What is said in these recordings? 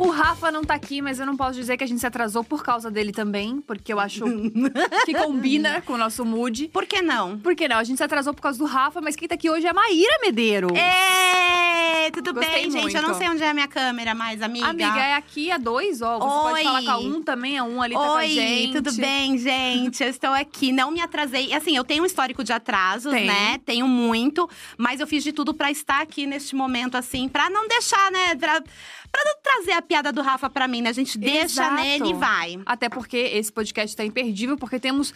O Rafa não tá aqui, mas eu não posso dizer que a gente se atrasou por causa dele também, porque eu acho que combina com o nosso mood. Por que não? Por que não? A gente se atrasou por causa do Rafa, mas quem tá aqui hoje é a Maíra Medeiro. Ê, tudo Gostei bem, gente? Eu não muito. sei onde é a minha câmera mais, amiga. Amiga, é aqui a dois, ó. Você pode Oi. falar com a um também, a um ali tá com a Oi, gente. tudo bem, gente? Eu estou aqui. Não me atrasei. Assim, eu tenho um histórico de atrasos, Tem. né? Tenho muito. Mas eu fiz de tudo pra estar aqui neste momento, assim, pra não deixar, né? Pra, pra não trazer a piada do Rafa pra mim, né? A gente deixa Exato. nele e vai. Até porque esse podcast tá imperdível, porque temos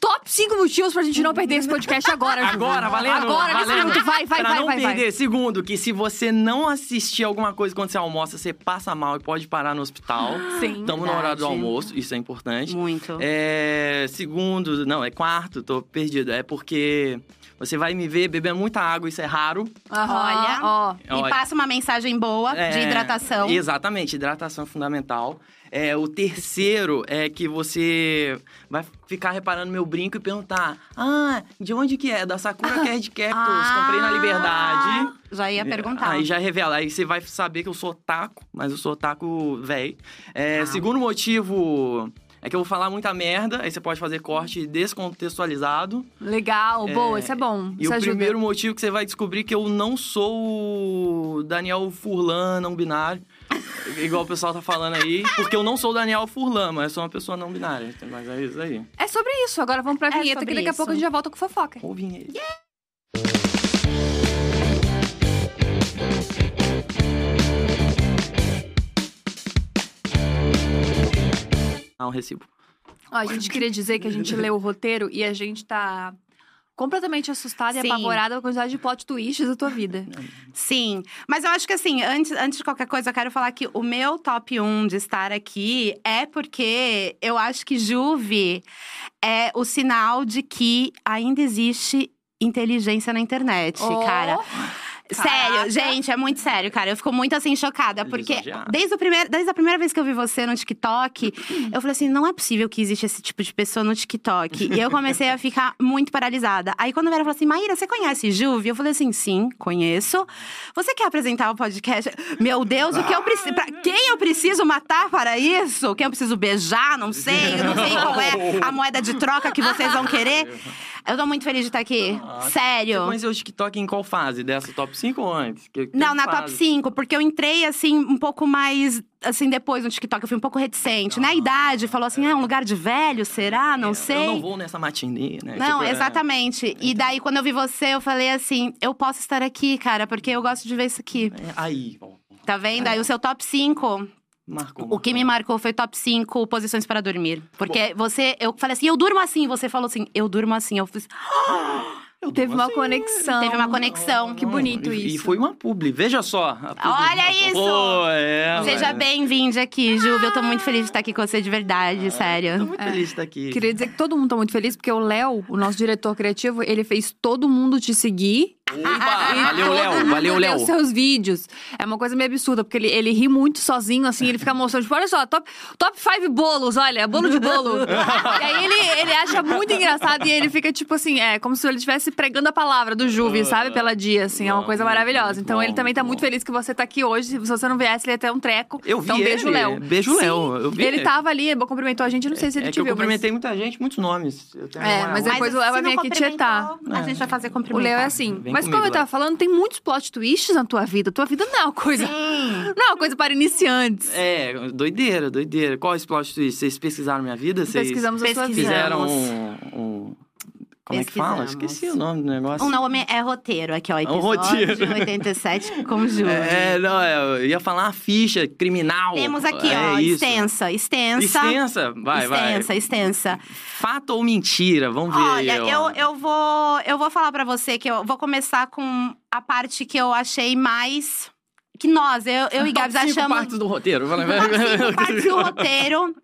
top 5 motivos pra gente não perder esse podcast agora. Ju. Agora, valendo. Agora, nesse valendo. minuto. Vai, vai, pra vai, não vai, vai. perder. Segundo, que se você não assistir alguma coisa quando você almoça, você passa mal e pode parar no hospital. Sim. Estamos no horário do verdade. almoço, isso é importante. Muito. É, segundo, não, é quarto, tô perdido. É porque você vai me ver bebendo muita água, isso é raro. Olha. ó. E passa uma mensagem boa de É, hidratação. Exatamente, hidratação é fundamental. É, o terceiro é que você vai ficar reparando meu brinco e perguntar: Ah, de onde que é? Da Sakura Card Captors, comprei na Liberdade. Já ia perguntar. Aí já revela, aí você vai saber que eu sou otaku, mas eu sou otaku velho. É, Ah. Segundo motivo é que eu vou falar muita merda, aí você pode fazer corte descontextualizado. Legal, boa, isso é bom. E isso o ajuda. primeiro motivo que você vai descobrir que eu não sou o Daniel Furlan não binário. igual o pessoal tá falando aí. Porque eu não sou o Daniel Furlan, mas eu sou uma pessoa não binária. Mas é isso aí. É sobre isso. Agora vamos pra É vinheta, sobre que daqui a isso. pouco a gente já volta com fofoca. Ouvem aí. Ah, um recibo. Ó, a gente queria dizer que a gente leu o roteiro e a gente tá completamente assustada e Sim. apavorada com a quantidade de plot twists da tua vida. Sim, mas eu acho que assim, antes, antes de qualquer coisa, eu quero falar que o meu top 1 de estar aqui é porque eu acho que Juve é o sinal de que ainda existe inteligência na internet, Oh, cara. Caraca. Sério, gente, é muito sério, cara. Eu fico muito assim chocada, porque desde, o primeiro, desde a primeira vez que eu vi você no TikTok, eu falei assim: não é possível que existe esse tipo de pessoa no TikTok. E eu comecei a ficar muito paralisada. Aí quando a Vera falou assim: Maíra, você conhece Juve? Eu falei assim: sim, conheço. Você quer apresentar o podcast? Meu Deus, o que eu preciso. Quem eu preciso matar para isso? Quem eu preciso beijar? Não sei. Eu não sei qual é a moeda de troca que vocês vão querer. Eu tô muito feliz de estar aqui. Sério. Você conheceu o TikTok em qual fase? Dessa top 5 ou antes? Que- que Não, na top fase? 5, porque eu entrei assim um pouco mais assim depois no TikTok, eu fui um pouco reticente. Na idade, falou assim: "Ah, é um lugar de velho, será? Não sei". Eu não vou nessa matinê, né? Não, Tipo, é- exatamente. E daí, quando eu vi você, eu falei assim: eu posso estar aqui, cara, porque eu gosto de ver isso aqui. é, aí, ó, Tá vendo? Aí o seu top 5, marcou. o que me marcou foi top 5 posições para dormir. Porque você, eu falei assim: eu durmo assim. Você falou assim: eu durmo assim. Eu fiz. Eu Teve uma assim. conexão. Teve uma conexão. Que bonito e, isso. E foi uma publi, veja só. a publi. Olha isso! Pô, é, Seja ué. bem-vindo aqui, Juve. Eu tô muito feliz de estar aqui com você de verdade, Tô sério. muito feliz de estar aqui. Queria dizer que todo mundo tá muito feliz, porque o Léo, o nosso diretor criativo, ele fez todo mundo te seguir. Opa, E valeu, Léo. Valeu, Léo. os seus vídeos. É uma coisa meio absurda, porque ele, ele ri muito sozinho, assim, ele fica mostrando, tipo, olha só, top, top five bolos, olha, bolo de bolo. e aí ele, ele acha muito engraçado e ele fica, tipo assim, é como se ele estivesse pregando a palavra do Juve, sabe? Pela dia, assim, é uma coisa maravilhosa. então ele também tá muito feliz que você tá aqui hoje. Se você não viesse, ele ia ter um treco. Eu vi então, beijo, ele. Léo. Beijo, Sim, Léo. Eu vi Ele ele. tava ali, cumprimentou a gente, eu não sei se ele é te que eu viu, mas- cumprimentei muita gente, muitos nomes. Eu tenho É, mas depois o Léo vai vir aqui tietar. cumprimentou, A gente vai fazer O. Léo é assim. Vem Mas como comigo, eu tava Léo. falando, tem muitos plot twists na tua vida. Tua vida não é uma coisa. Não é uma coisa para iniciantes. É, doideira, doideira. Qual é esse plot twist? Vocês pesquisaram minha vida? Vocês Pesquisamos a sua vida. fizeram um, um- Como é que fala? Esqueci o nome do negócio. O nome é roteiro aqui, ó. um Episódio roteiro. 87 com Júlio. É, não, é, eu ia falar uma ficha criminal. Temos aqui, é ó, isso. extensa, extensa. Extensa? Vai, extensa, vai. extensa. Fato ou mentira? Vamos ver. Olha, ó. eu, eu, vou, eu vou falar pra você que eu vou começar com a parte que eu achei mais. Que nós, eu, eu e Gabs achamos. partes do roteiro. Cinco partes do roteiro,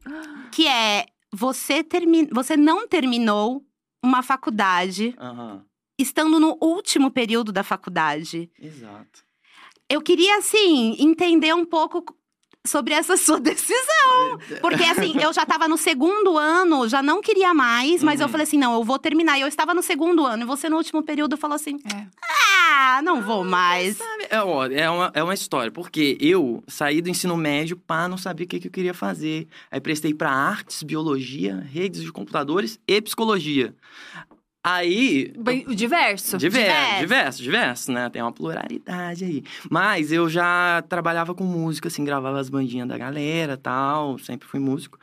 que é você, termi... você não terminou uma faculdade Aham, estando no último período da faculdade. exato. Eu queria, assim, entender um pouco sobre essa sua decisão. Porque, assim, eu já tava no segundo ano, já não queria mais, mas eu Uhum. falei assim: não, eu vou terminar. E eu estava no segundo ano, e você no último período falou assim: É. Ah, não vou mais. Sabe, É, ó, é, uma, é uma história, porque eu saí do ensino médio pá, não sabia o que, que eu queria fazer. Aí prestei para artes, biologia, redes de computadores e psicologia. Aí. Bem, diverso. Diverso, Diverso. diverso, diverso, né? Tem uma pluralidade aí. Mas eu já trabalhava com música, assim, gravava as bandinhas da galera tal, sempre fui músico.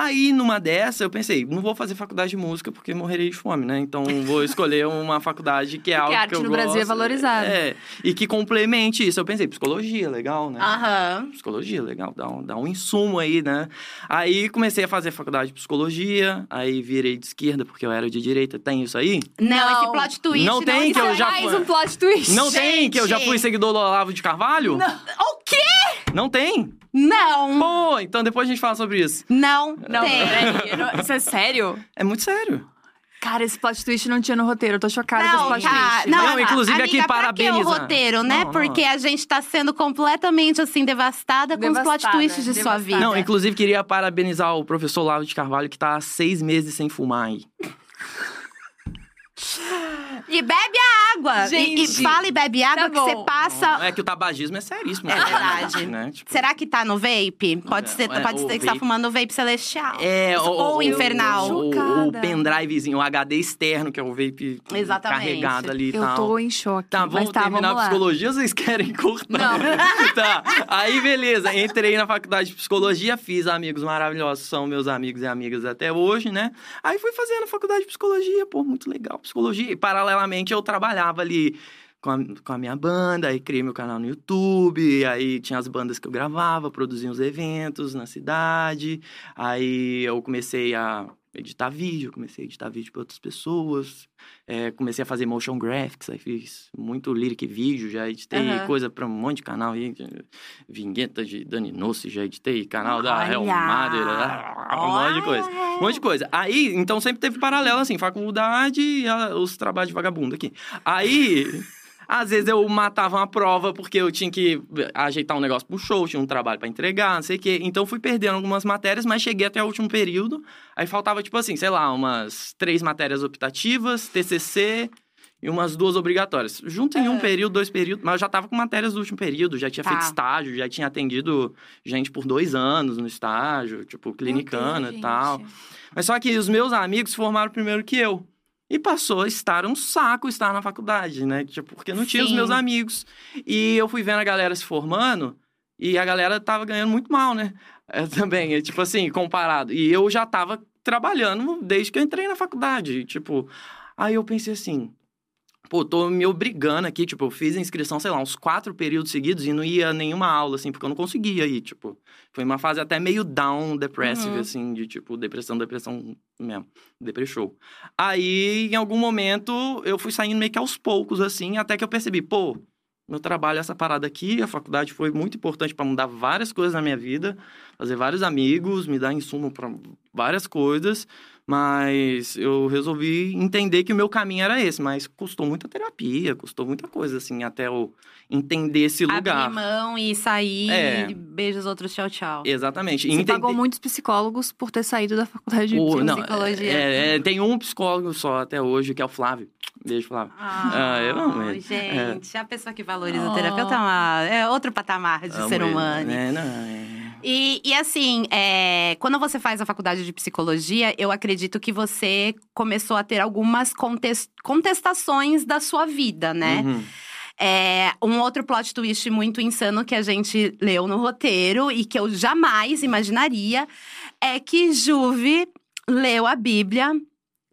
Aí, numa dessa, eu pensei, não vou fazer faculdade de música porque morrerei de fome, né? Então, vou escolher uma faculdade que é algo a arte que eu no Brasil é gosto. valorizada. É, e que complemente isso. Eu pensei, psicologia, legal, né? Aham. Psicologia, legal, dá um, dá um insumo aí, né? Aí comecei a fazer faculdade de psicologia, aí virei de esquerda porque eu era de direita. Tem isso aí? Não, Não. esse plot twist Não tem, que eu é já mais fui- um plot twist. Não tem, que eu já Gente! fui seguidor do Olavo de Carvalho? O quê? Não tem? Não. Pô, então depois a gente fala sobre isso. Não, Não, tem. peraí. eu não- Isso é sério? É muito sério. Cara, esse plot twist não tinha no roteiro. Eu tô chocada com esse Não, plot tá. twist. Não, Não, inclusive amiga, aqui pra que o roteiro, né? Não, não. Porque a gente tá sendo completamente, assim, devastada com os plot Devastada, twists de sua devastada. vida. Não, inclusive queria parabenizar o professor Olavo de Carvalho, que tá há seis meses sem fumar aí. E bebe a água. E- Gente, e, fala e bebe água tá que você passa... É que o tabagismo é seríssimo. É né? verdade. Né? Tipo, Será que tá no vape? Pode É, ser, é, pode ser que você tá vape- fumando vape celestial. É, o, Ou o- infernal. O, o, o pendrivezinho, o HD externo, que é o vape Exatamente. carregado ali e Eu tal. tô em choque. Tá, Mas vamos tá, terminar vamos a psicologia ou vocês querem cortar? Não. tá, aí beleza, entrei na faculdade de psicologia, fiz amigos maravilhosos, são meus amigos e amigas até hoje, né? Aí fui fazendo a faculdade de psicologia, pô, muito legal, psicologia. E paralelamente eu trabalhava ali com a, com a minha banda, aí criei meu canal no YouTube, aí tinha as bandas que eu gravava, produzia uns eventos na cidade, aí eu comecei a editar vídeo, comecei a editar vídeo para outras pessoas, é, comecei a fazer motion graphics, aí fiz muito lyric vídeo, já editei Aham. coisa para um monte de canal aí, vinheta de Dani Nossi, já editei canal da Olha! Hell Mother, um monte de coisa. Um monte de coisa. Aí, então sempre teve paralelo, assim, faculdade e os trabalhos de vagabundo aqui. Aí, às vezes eu matava uma prova porque eu tinha que ajeitar um negócio pro show, tinha um trabalho pra entregar, não sei o quê. Então fui perdendo algumas matérias, mas cheguei até o último período. Aí faltava, tipo assim, sei lá, umas três matérias optativas, TCC e umas duas obrigatórias. Junto em um período, dois períodos, mas eu já tava com matérias do último período, já tinha Tá. feito estágio, já tinha atendido gente por dois anos no estágio, tipo, clinicana e tal. Mas só que os meus amigos se formaram primeiro que eu. E passou a estar um saco estar na faculdade, né? Tipo, porque não tinha os Sim. meus amigos. E eu fui vendo a galera se formando e a galera tava ganhando muito mal, né? É, também, é, tipo assim, comparado. E eu já tava trabalhando desde que eu entrei na faculdade. Tipo, aí eu pensei assim. Pô, tô me obrigando aqui, tipo, eu fiz a inscrição, sei lá, uns quatro períodos seguidos e não ia nenhuma aula, assim, porque eu não conseguia ir, tipo. Foi uma fase até meio down, depressive, Uhum. assim, de tipo, depressão, depressão mesmo, depressou. Aí, em algum momento, eu fui saindo meio que aos poucos, assim, até que eu percebi, pô, meu trabalho essa parada aqui, a faculdade foi muito importante para mudar várias coisas na minha vida, fazer vários amigos, me dar insumo para várias coisas, mas eu resolvi entender que o meu caminho era esse, mas custou muita terapia, custou muita coisa, assim, até eu entender esse lugar. Abrir mão e sair, É. e beijos outros, tchau, tchau. Exatamente. Você Entender- pagou muitos psicólogos por ter saído da faculdade de O- não, psicologia. é, é, tem um psicólogo só até hoje, que é o Flávio. Beijo, Flávio. Ah, eu amo ele. Gente, a pessoa que valoriza Oh. o terapeuta é, uma- é outro patamar de Amo ser ele. humano. É, não, é... E, e assim, é, quando você faz a faculdade de psicologia, eu acredito que você começou a ter algumas contes- contestações da sua vida, né? Uhum. É, um outro plot twist muito insano que a gente leu no roteiro e que eu jamais imaginaria é que Juve leu a Bíblia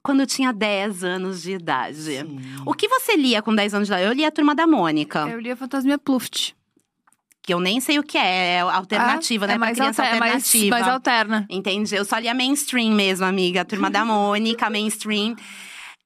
quando tinha 10 anos de idade. Sim. O que você lia com 10 anos de idade? Eu li a Turma da Mônica, Eu li a Fantasminha Pluft. Que eu nem sei o que é, é alternativa, Ah, né? É mais, criança alter- é mais, alternativa. mais alterna. Entendi. Eu só li a mainstream mesmo, amiga. A turma da Mônica, mainstream.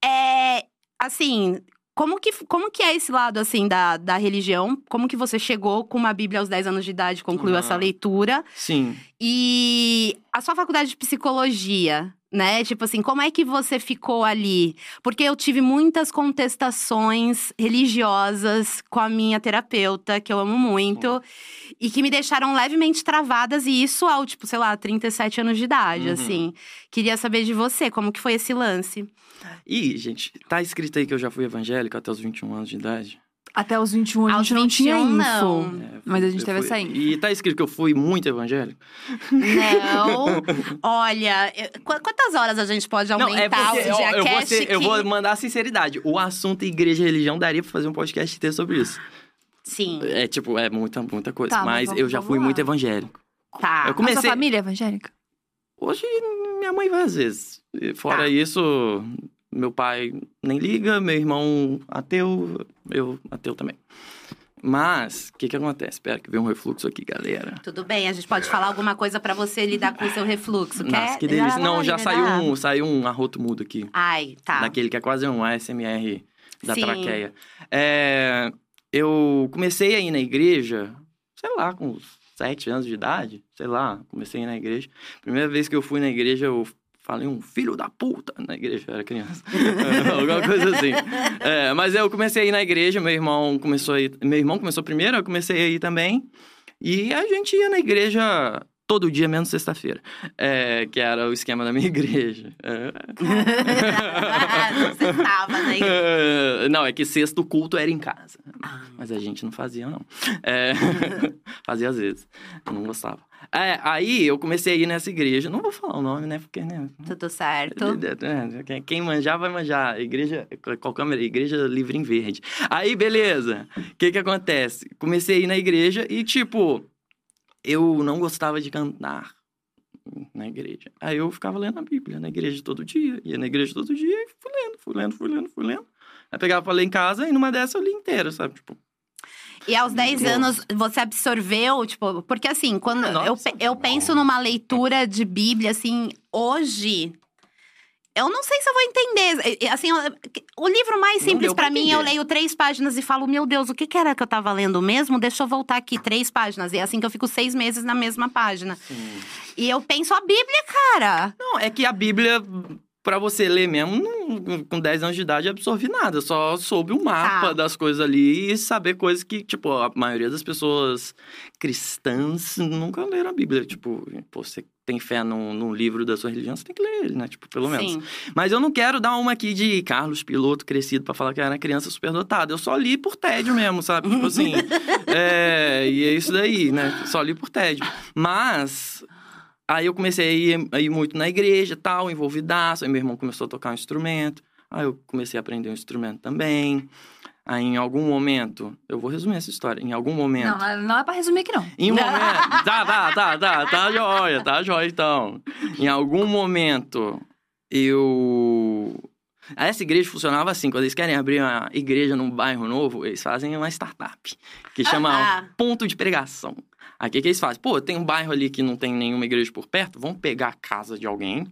É. Assim. Como que, como que é esse lado, assim, da, da religião? Como que você chegou com uma Bíblia aos 10 anos de idade, concluiu Ah. essa leitura? Sim. E a sua faculdade de psicologia, né? Tipo assim, como é que você ficou ali? Porque eu tive muitas contestações religiosas com a minha terapeuta, que eu amo muito, e que me deixaram levemente travadas, e isso ao, tipo, sei lá, 37 anos de idade, Uhum. assim. Queria saber de você, como que foi esse lance? E, gente, tá escrito aí que eu já fui evangélico até os 21 anos de idade? Até os 21 a Aos gente não tinha 21, info. não. É, Mas a gente eu teve fui- essa info. E tá escrito que eu fui muito evangélico. Não. Olha, eu- qu- quantas horas a gente pode Não, aumentar é porque o eu, eu, vou ser- eu que- vou mandar a sinceridade. O assunto igreja e religião daria pra fazer um podcast inteiro sobre isso. Sim, É tipo, é muita, muita coisa. Tá, mas mas vamos- eu já fui lá. muito evangélico. tá. Eu A comecei- sua família é evangélica? Hoje, minha mãe vai às vezes. E Fora Tá. isso, meu pai nem liga, meu irmão ateu, eu ateu também. Mas, o que que acontece? Espera que veio um refluxo aqui, galera. Tudo bem, a gente pode falar alguma coisa pra você lidar com o seu refluxo. Quer? Nossa, que delícia. Não, já saiu um, saiu um arroto mudo aqui. Ai, tá. Daquele que é quase um ASMR da Sim. traqueia. É, eu comecei a ir na igreja, sei lá, com uns sete anos de idade, sei lá, comecei a ir na igreja. Primeira vez que eu fui na igreja, eu falei um filho da puta na igreja, eu era criança. Alguma coisa assim. É, mas eu comecei a ir na igreja, meu irmão começou a ir, meu irmão começou primeiro, eu comecei a ir também. E a gente ia na igreja todo dia, menos sexta-feira. É, que era o esquema da minha igreja. É. Você estava na igreja. É, não, é que sexto culto era em casa. Mas a gente não fazia, não. É, fazia às vezes. Eu não gostava. É, aí eu comecei a ir nessa igreja. Não vou falar o nome, né? Porque, né? Tudo certo. É, quem- Quem manjar, vai manjar. Igreja, qual câmera? Igreja livre em verde. Aí, beleza. O que que acontece? Comecei a ir na igreja e, tipo, eu não gostava de cantar na igreja. Aí eu ficava lendo a Bíblia na igreja todo dia. Ia na igreja todo dia e fui lendo, fui lendo, fui lendo, fui lendo. Aí pegava pra ler em casa e numa dessa eu li inteira, sabe? Tipo, E aos 10 Nossa. anos você absorveu, tipo, porque assim, quando Ah, não eu, eu penso numa leitura de Bíblia, assim, hoje. Eu não sei se eu vou entender. Assim, o livro mais simples pra mim, eu leio três páginas e falo, meu Deus, o que, que era que eu tava lendo mesmo? Deixa eu voltar aqui, três páginas. E é assim que eu fico seis meses na mesma página. E eu penso a Bíblia, cara. Não, é que a Bíblia, pra você ler mesmo, não- com 10 anos de idade, absorvi nada. Só soube o mapa Tá. das coisas ali e saber coisas que, tipo, a maioria das pessoas cristãs nunca leram a Bíblia. Tipo, você tem fé num, num livro da sua religião, você tem que ler ele, né? Tipo, pelo menos. Sim. Mas eu não quero dar uma aqui de Carlos Piloto crescido pra falar que era criança superdotada. Eu só li por tédio mesmo, sabe? Tipo assim. é, e é isso daí, né? Só li por tédio. Mas. Aí eu comecei a ir, a ir muito na igreja tal, envolvidaço. Aí meu irmão começou a tocar um instrumento. Aí eu comecei a aprender um instrumento também. Aí em algum momento. Eu vou resumir essa história. Em algum momento. Não, não é pra resumir aqui, não. Em um momento. Tá, tá, tá, tá, tá jóia, tá jóia então. Em algum momento, eu. Essa igreja funcionava assim: quando eles querem abrir uma igreja num bairro novo, eles fazem uma startup, que chama Ah. ponto de pregação. Aí o que, eles fazem? Pô, tem um bairro ali que não tem nenhuma igreja por perto, vamos pegar a casa de alguém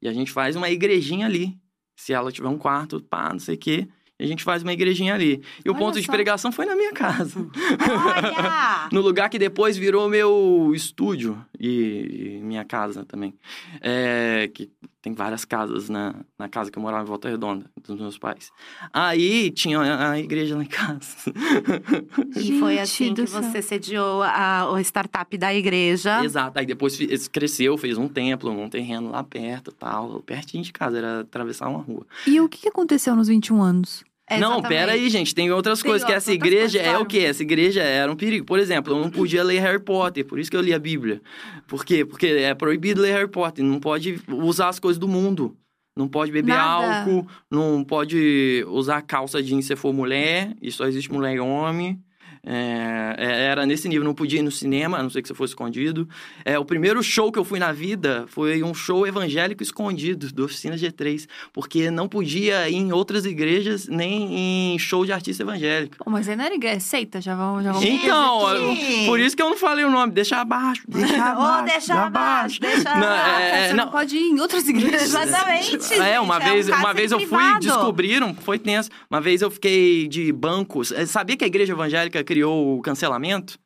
e a gente faz uma igrejinha ali. Se ela tiver um quarto, pá, não sei o quê. E a gente faz uma igrejinha ali. E o Olha ponto de só. pregação foi na minha casa. No lugar que depois virou meu estúdio e, e minha casa também. É, que tem várias casas na, na casa que eu morava em Volta Redonda, dos meus pais. Aí tinha a, a igreja lá em casa. E foi assim que céu. você sediou a, o startup da igreja. Exato. Aí depois cresceu, fez um templo, um terreno lá perto tal. Pertinho de casa, era atravessar uma rua. E o que que aconteceu nos 21 anos? Não, pera aí, gente. Tem outras Tem coisas. Que essa outras igreja coisas, é o quê? Essa igreja era um perigo. Por exemplo, eu não podia ler Harry Potter. Por isso que eu li a Bíblia. Por quê? Porque é proibido ler Harry Potter. Não pode usar as coisas do mundo. Não pode beber Nada. álcool. Não pode usar calça jeans se for mulher. E só existe mulher e homem. É, é, era nesse nível, não podia ir no cinema, a não ser que você fosse escondido. É, o primeiro show que eu fui na vida foi um show evangélico escondido, do Oficina G3, porque não podia ir em outras igrejas, nem em show de artista evangélico. Pô, mas aí não era igreja, é seita, já vamos... Já vamos... Então, eu- por isso que eu não falei o nome, deixa abaixo, deixa abaixo. Deixa abaixo, deixa Não, abaixo. é, Você não, não pode ir em outras igrejas. Exatamente. É, uma gente, vez, um uma vez eu fui, privado. descobriram, foi tenso. Uma vez eu fiquei de bancos. Sabia que a igreja evangélica criou o cancelamento?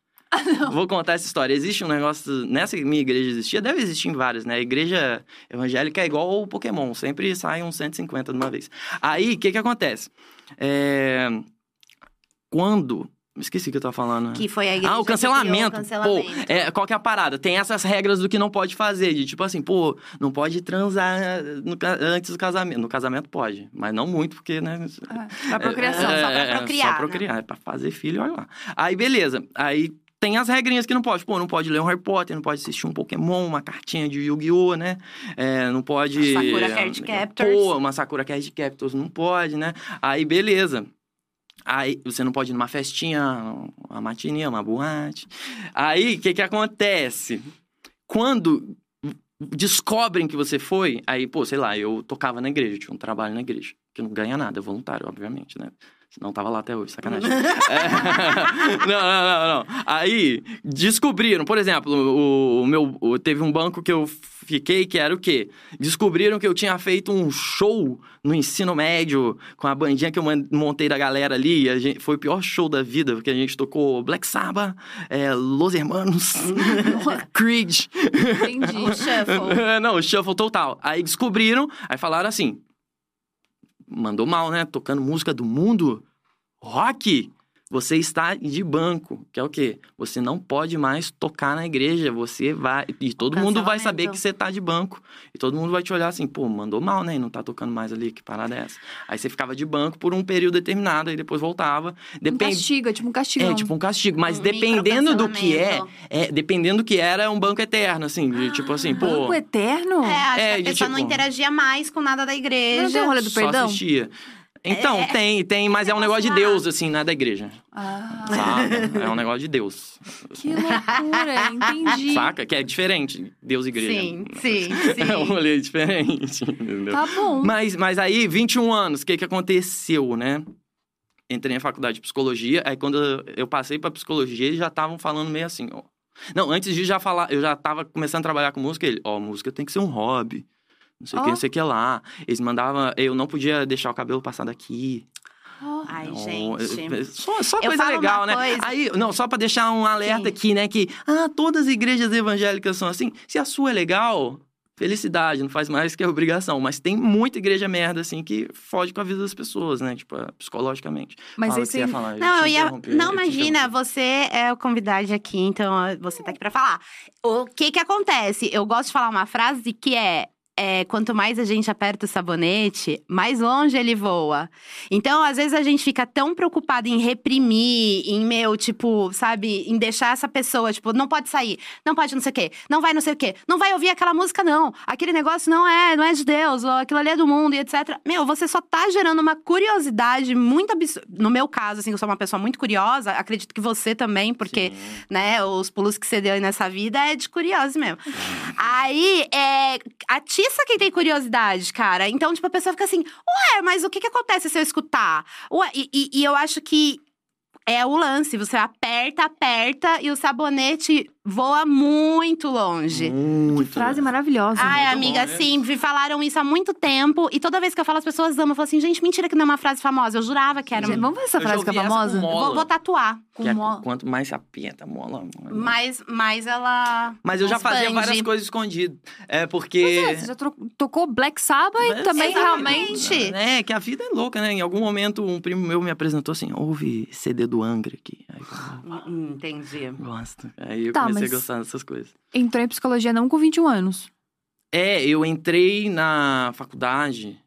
Vou contar essa história. Existe um negócio. Nessa minha igreja existia, deve existir em várias, né? A igreja evangélica é igual o Pokémon, sempre sai uns 150 de uma vez. Aí, o que que acontece? É, Quando Esqueci o que eu tava falando. Que foi a igreja Ah, o que criou cancelamento. cancelamento. Pô, é, qual que é a parada? Tem essas regras do que não pode fazer. De tipo assim, pô, não pode transar no antes do casamento. No casamento pode, mas não muito, porque, né? Pra procriação. é, só pra é, procriar, Só né? procriar, é pra fazer filho, olha lá. Aí, beleza. Aí tem as regrinhas que não pode. Pô, não pode ler um Harry Potter, não pode assistir um Pokémon, uma cartinha de Yu-Gi-Oh, né? É, não pode... Sakura Card Captors. Pô, uma Sakura Card Captors não pode, né? Aí, beleza. Aí você não pode ir numa festinha, uma matinê, uma boate. Aí, o que que acontece? Quando descobrem que você foi, aí, pô, sei lá, eu tocava na igreja, tinha um trabalho na igreja, que não ganha nada, é voluntário, obviamente, né? Senão tava lá até hoje, sacanagem. É, não, não, não, não. Aí, descobriram, por exemplo, o, o meu. o- teve um banco que eu fiquei que era o quê? Descobriram que eu tinha feito um show no ensino médio com a bandinha que eu montei da galera ali. gente- foi o pior show da vida, porque a gente tocou Black Sabbath, é, Los Hermanos, Creed. Entendi. O shuffle. Não, shuffle total. Aí descobriram, aí falaram assim: mandou mal, né? Tocando música do mundo, rock. Você está de banco, que é o quê? Você não pode mais tocar na igreja, você vai. E todo mundo vai saber que você tá de banco. E todo mundo vai te olhar assim, pô, mandou mal, né? E não tá tocando mais ali, que parada é essa? Aí você ficava de banco por um período determinado, aí depois voltava. Um Depende. castigo, é tipo um castigão. É, tipo um castigo. Mas Um dependendo do que é, é, dependendo do que era, é um banco eterno, assim. de, tipo assim, pô. Banco eterno? É, acho É, que a de pessoa não tipo- interagia mais com nada da igreja. Não tem um rolê do só perdão? assistia. Então, É. tem, tem, mas é um negócio de. Deus, assim, não é da igreja. Ah, Sabe? É um negócio de Deus. que loucura, entendi. Saca? Que é diferente. Deus e igreja. Sim, sim, É um sim. rolê diferente, entendeu? Tá bom. Mas, mas aí, 21 anos, o que que aconteceu, né? Entrei na faculdade de psicologia, aí quando eu- eu passei pra psicologia, eles já estavam falando meio assim, ó. Não, antes de já falar, eu já tava começando a trabalhar com música, ele, ó, música tem que ser um hobby. Não sei o Ó. que, não sei o que lá. Eles mandavam, eu não podia deixar o cabelo passar daqui. Ó, Ai, Então, gente. Só, só coisa legal, né? coisa- Aí, não, só pra deixar um alerta Sim. aqui, né? Que, ah, todas as igrejas evangélicas são assim. Se a sua é legal, felicidade, não faz mais que obrigação. Mas tem muita igreja merda, assim, que foge com a vida das pessoas, né? Tipo, psicologicamente. Mas Fala o que você ia falar. Não, eu ia. Não, eu imagina, você é o convidado aqui, então você tá aqui pra falar. O que que acontece? Eu gosto de falar uma frase que é. É, quanto mais a gente aperta o sabonete, mais longe ele voa. Então, às vezes, a gente fica tão preocupado em reprimir, em, meu, tipo, sabe, em deixar essa pessoa, tipo, não pode sair, não pode não sei o quê, não vai não sei o quê, não vai ouvir aquela música, não. Aquele negócio não é, não é de Deus, ou aquilo ali é do mundo e etc. Meu, você só tá gerando uma curiosidade muito absurda. No meu caso, assim, eu sou uma pessoa muito curiosa, acredito que você também, porque Sim. né? Os pulos que você deu aí nessa vida é de curioso mesmo. Aí, é, atiça quem tem curiosidade, cara. Então, tipo, a pessoa fica assim, ué, mas o que que acontece se eu escutar? Ué, e, e- e eu acho que é o lance. Você aperta, aperta e o sabonete voa muito longe. Muito. Frase maravilhosa. Ai, muito amiga, bom, né? sim, me falaram isso há muito tempo. E toda vez que eu falo, as pessoas amam. Eu falo assim, gente, mentira que não é uma frase famosa. Eu jurava que era. Gente, Vamos ver essa Eu frase que é famosa? mola. vou, vou tatuar. Com Que é mo- quanto mais se aperta, mola. mola. Mas, mas ela. Mas eu já fazia expande. várias coisas escondidas. É porque. É, você já tro- tocou Black Sabbath e Mas também exatamente. realmente... É, que a vida é louca, né? Em algum momento, um primo meu me apresentou assim: ouve CD do Angra aqui. Aí eu Hum, Entendi. gosto. Aí eu Tá, comecei a gostar dessas coisas. Entrou em psicologia não com 21 anos. É, eu entrei na faculdade,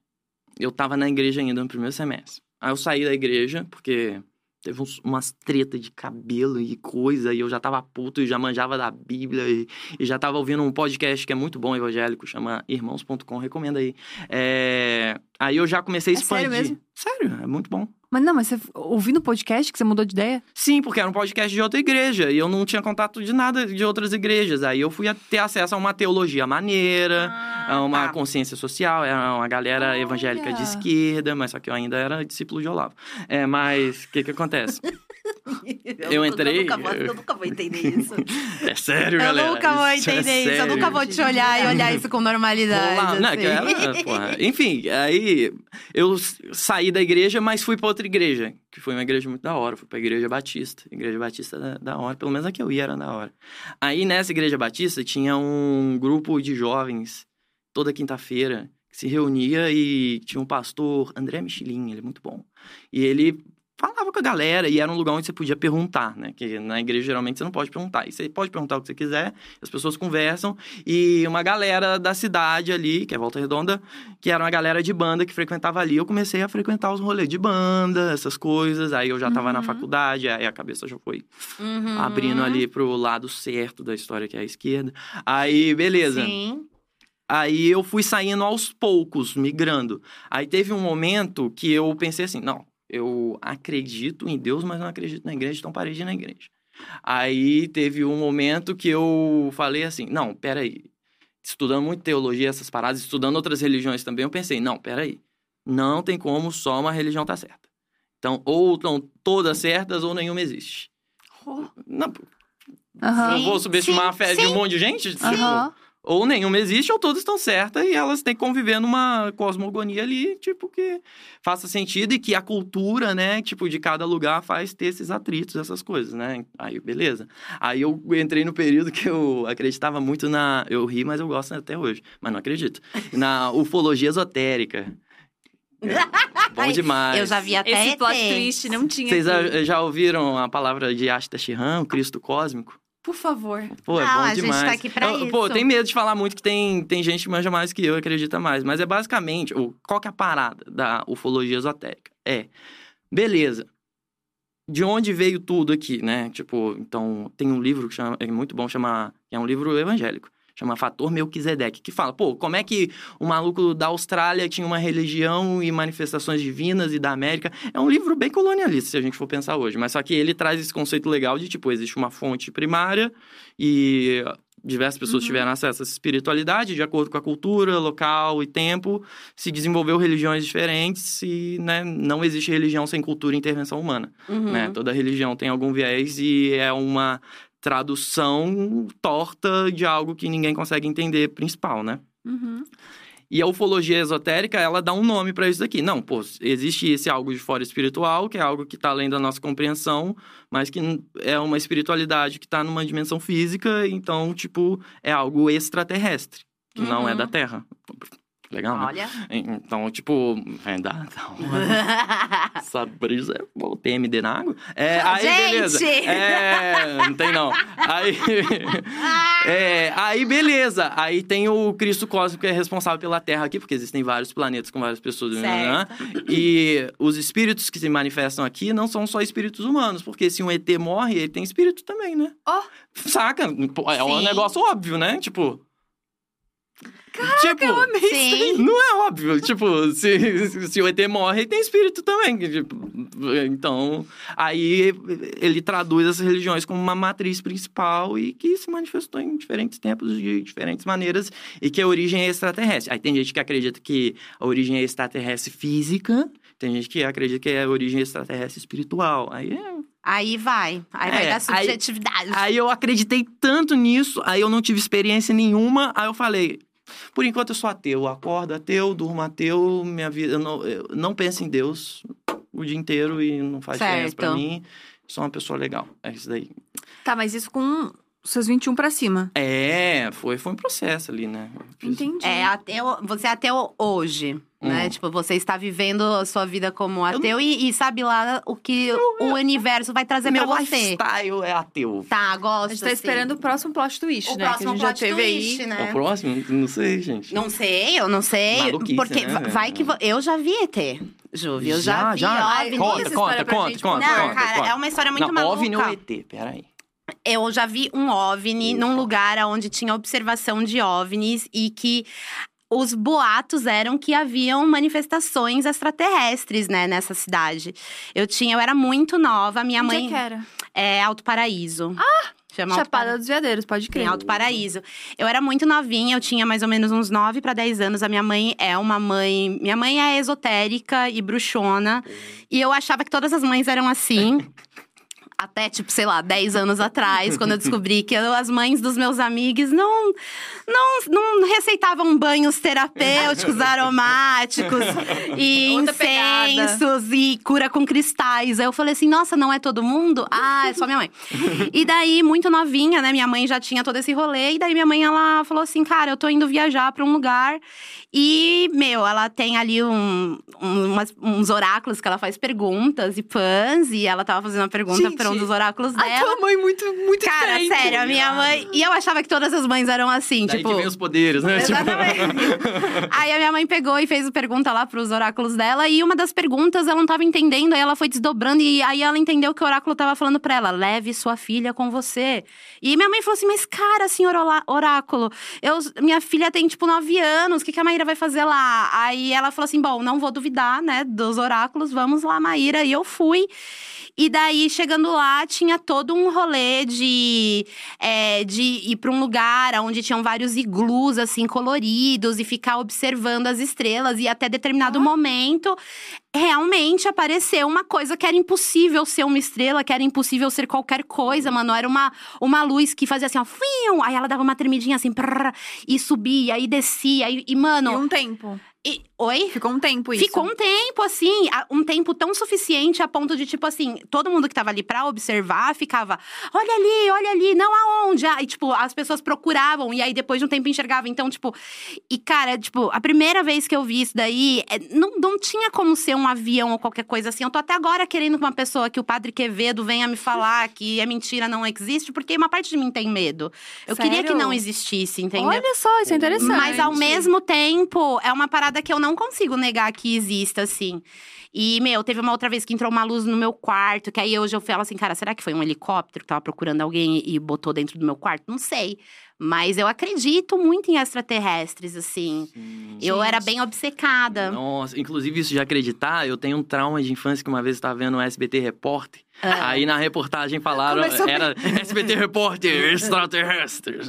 eu tava na igreja ainda no primeiro semestre. Aí eu saí da igreja, porque teve uns- umas tretas de cabelo e coisa, e eu já tava puto e já manjava da Bíblia, e, e já tava ouvindo um podcast que é muito bom, evangélico, chama Irmãos.com, recomenda aí. É, Aí eu já comecei a É sério expandir. mesmo? Sério, é muito bom. Mas não, mas você ouvindo o podcast que você mudou de ideia? Sim, porque era um podcast de outra igreja e eu não tinha contato de nada de outras igrejas. Aí eu fui a ter acesso a uma teologia maneira, a uma tá. consciência social, era uma galera Olha! evangélica de esquerda, mas só que eu ainda era discípulo de Olavo. É, mas o que que acontece? Eu entrei- Eu nunca, vou, eu nunca vou entender isso. É sério, eu galera? nunca vou Isso é entender isso. Eu sério. nunca vou te olhar e olhar isso com normalidade. Não, que assim. era- porra. Enfim, aí eu saí da igreja, mas fui pra outra igreja, que foi uma igreja muito da hora. Fui pra igreja batista. Igreja batista da, da hora, pelo menos a que eu ia era da hora. Aí nessa igreja batista tinha um grupo de jovens, toda quinta-feira, que se reunia e tinha um pastor, André Michelin, ele é muito bom. E ele falava com a galera e era um lugar onde você podia perguntar, né? Que na igreja geralmente você não pode perguntar. E você pode perguntar o que você quiser, as pessoas conversam. E uma galera da cidade ali, que é Volta Redonda, que era uma galera de banda que frequentava ali, eu comecei a frequentar os rolês de banda, essas coisas. Aí eu já tava na Uhum. faculdade, aí a cabeça já foi Uhum. abrindo ali pro lado certo da história, que é a esquerda. Aí, beleza. Sim. Aí eu fui saindo aos poucos, migrando. Aí teve um momento que eu pensei assim, não, eu acredito em Deus, mas não acredito na igreja, então parei de ir na igreja. Aí teve um momento que eu falei assim, não, peraí. Estudando muito teologia, essas paradas, estudando outras religiões também, eu pensei, não, peraí. Não tem como só uma religião tá certa. Então, ou estão todas certas ou nenhuma existe. Não, Aham. eu vou subestimar sim, a fé de um monte de gente? Tipo, Aham. Ou nenhuma existe, ou todas estão certas, e elas têm que conviver numa cosmogonia ali, tipo, que faça sentido e que a cultura, né, tipo, de cada lugar faz ter esses atritos, essas coisas, né? Aí, beleza. Aí eu entrei no período que eu acreditava muito na. Eu ri, mas eu gosto até hoje, mas não acredito. Na ufologia esotérica. É, bom Ai, demais. Eu já vi até Esse plot twist não tinha Vocês já, já ouviram a palavra de Ashta Shihan, o Cristo cósmico? Por favor. Pô, é Não, bom a gente demais. tá aqui pra Eu- Pô, isso. tem medo de falar muito que tem, tem gente que manja mais que eu, acredita mais. Mas é basicamente, o, qual que é a parada da ufologia esotérica? É, beleza, de onde veio tudo aqui, né? Tipo, então, tem um livro que chama, é muito bom, chama, é um livro evangélico. Chama Fator Melquisedeque, que fala, pô, como é que o maluco da Austrália tinha uma religião e manifestações divinas e da América? É um livro bem colonialista, se a gente for pensar hoje. Mas só que ele traz esse conceito legal de, tipo, existe uma fonte primária e diversas pessoas Uhum. tiveram acesso a essa espiritualidade de acordo com a cultura, local e tempo, se desenvolveu religiões diferentes e né, não existe religião sem cultura e intervenção humana. Uhum. Né? Toda religião tem algum viés e é uma tradução torta de algo que ninguém consegue entender principal, né? Uhum. E a ufologia esotérica, ela dá um nome para isso daqui. Não, pô, existe esse algo de fora espiritual, que é algo que está além da nossa compreensão, mas que é uma espiritualidade que está numa dimensão física, então, tipo, é algo extraterrestre, que não é Uhum. da Terra. Legal, né? Olha. Então, tipo, é, dá, dá uma... Essa brisa é TMD na água. É, aí, Gente! beleza. É, não tem não. Aí, é, aí, beleza. Aí tem o Cristo Cósmico que é responsável pela Terra aqui, porque existem vários planetas com várias pessoas. né? E os espíritos que se manifestam aqui não são só espíritos humanos, porque se um ET morre, ele tem espírito também, né? Ó. Saca? É um Sim. negócio óbvio, né? Tipo. Tipo, Sim. não é óbvio. Tipo, se, se, o ET morre, tem espírito também. tipo, então, aí ele traduz essas religiões como uma matriz principal e que se manifestou em diferentes tempos, de diferentes maneiras, e que a origem é extraterrestre. Aí tem gente que acredita que a origem é extraterrestre física, tem gente que acredita que é a origem extraterrestre espiritual. Aí é Aí vai. Aí vai É, dar aí- subjetividade. Aí eu acreditei tanto nisso, aí eu não tive experiência nenhuma, aí eu falei. Por enquanto eu sou ateu, eu acordo ateu, durmo ateu, minha vida. Eu não, eu não penso em Deus o dia inteiro e não faz diferença pra mim. Sou uma pessoa legal. É isso daí. Tá, mas isso com seus 21 pra cima. É, foi, foi um processo ali, né? Eu fiz- Entendi. É ateu, você é ateu hoje, né? Hum. Tipo, você está vivendo a sua vida como ateu e, e sabe lá o que o universo vai trazer Meu você. lifestyle é ateu. Tá, gosto. A gente tá assim. esperando o próximo plot twist, o né? próximo que a gente plot já teve twist, aí. né? É o próximo? Não sei, gente. Não sei, eu não sei. Maluquice, porque né? va- vai que vo- eu já vi ET, Juve. Eu já, Já, vi já? OVNI. Conta, conta, conta, conta, Não, conta, cara, conta. é uma história muito não, maluca. OVNI ou ET? Peraí. Eu já vi um OVNI num lugar onde tinha observação de OVNIs e que os boatos eram que haviam manifestações extraterrestres, né, nessa cidade. Eu tinha, eu era muito nova, minha Onde é mãe que era? é Alto Paraíso. Ah, Chama Alto Chapada dos Veadeiros, pode Em crer. Alto Paraíso. Eu era muito novinha, eu tinha mais ou menos uns 9 para 10 anos. A minha mãe é uma mãe. Minha mãe é esotérica e bruxona. E eu achava que todas as mães eram assim. Até, tipo, sei lá, 10 anos atrás, quando eu descobri que eu- as mães dos meus amigos não, não, não receitavam banhos terapêuticos aromáticos e Outra pegada. incensos e cura com cristais. Aí eu falei assim, nossa, não é todo mundo? Ah, é só minha mãe. e daí, muito novinha, né? Minha mãe já tinha todo esse rolê. E daí, minha mãe, ela falou assim, cara, eu tô indo viajar pra um lugar. E, meu, ela tem ali um, um- umas- uns oráculos que ela faz perguntas e pãs. E ela tava fazendo uma pergunta Gente, pra um dos oráculos A dela. tua mãe muito, muito Cara, diferente. sério, a minha mãe. E eu achava que todas as mães eram assim, Daí tipo. que vem os poderes, né? Tipo, Exatamente. aí a minha mãe pegou e fez a pergunta lá pros oráculos dela. E uma das perguntas ela não tava entendendo. Aí ela foi desdobrando. E aí ela entendeu que o oráculo tava falando pra ela: leve sua filha com você. E minha mãe falou assim: Mas, cara, senhor oráculo, eu, minha filha tem tipo nove anos. O que, que a Maíra vai fazer lá? Aí ela falou assim: Bom, não vou duvidar, né, dos oráculos. Vamos lá, Maíra. E eu fui. E daí, chegando lá, tinha todo um rolê de, é, de ir pra um lugar onde tinham vários iglus, assim, coloridos, e ficar observando as estrelas. E até determinado momento, realmente apareceu uma coisa que era impossível ser uma estrela, que era impossível ser qualquer coisa, mano. Era uma, uma luz que fazia assim, ó, fium, aí ela dava uma tremidinha assim, prrr, e subia, e descia, e, e, mano. E um tempo. E- oi? Ficou um tempo isso. Ficou um tempo, assim, um tempo tão suficiente a ponto de, tipo assim, todo mundo que tava ali pra observar ficava: olha ali, olha ali, não aonde? Ah, E, tipo, as pessoas procuravam, e aí depois de um tempo enxergavam. Então, tipo, e cara, tipo, a primeira vez que eu vi isso daí, é, não, não tinha como ser um avião ou qualquer coisa assim. Eu tô até agora querendo que uma pessoa, que o padre Quevedo venha me falar que é mentira, não existe, porque uma parte de mim tem medo. Eu queria que Sério? não existisse, entendeu? Olha só, isso é interessante. Mas ao mesmo tempo, é uma parada que eu não consigo negar que exista, assim. E, meu, teve uma outra vez que entrou uma luz no meu quarto, que aí hoje eu falo assim, cara, será que foi um helicóptero que tava procurando alguém e botou dentro do meu quarto? Não sei. Mas eu acredito muito em extraterrestres, assim. Eu era bem obcecada. Nossa, inclusive isso de acreditar, eu tenho um trauma de infância que uma vez eu estava vendo o SBT Repórter. Aí na reportagem falaram, Começou era SBT Repórter, extraterrestres.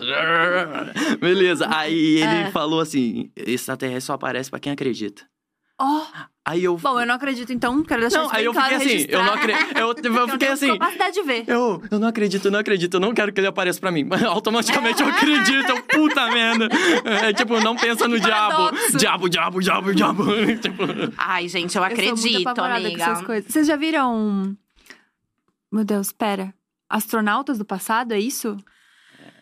Beleza, aí ele Ah. falou assim, extraterrestre só aparece pra quem acredita. Ó, Aí eu... bom, eu não acredito então, quero deixar não, isso aí bem eu claro, fiquei assim, eu não acredito, eu, eu Eu fiquei tenho assim... capacidade de ver. Eu, eu não acredito, eu não acredito, eu não quero que ele apareça pra mim. Automaticamente eu acredito, eu, puta merda. É tipo, não pensa no diabo. Diabo, diabo, diabo, diabo. tipo, Ai, gente, eu Eu sou muito acredito, apavorada com amiga. essas coisas. Vocês já viram. Meu Deus, pera. Astronautas do passado, é isso?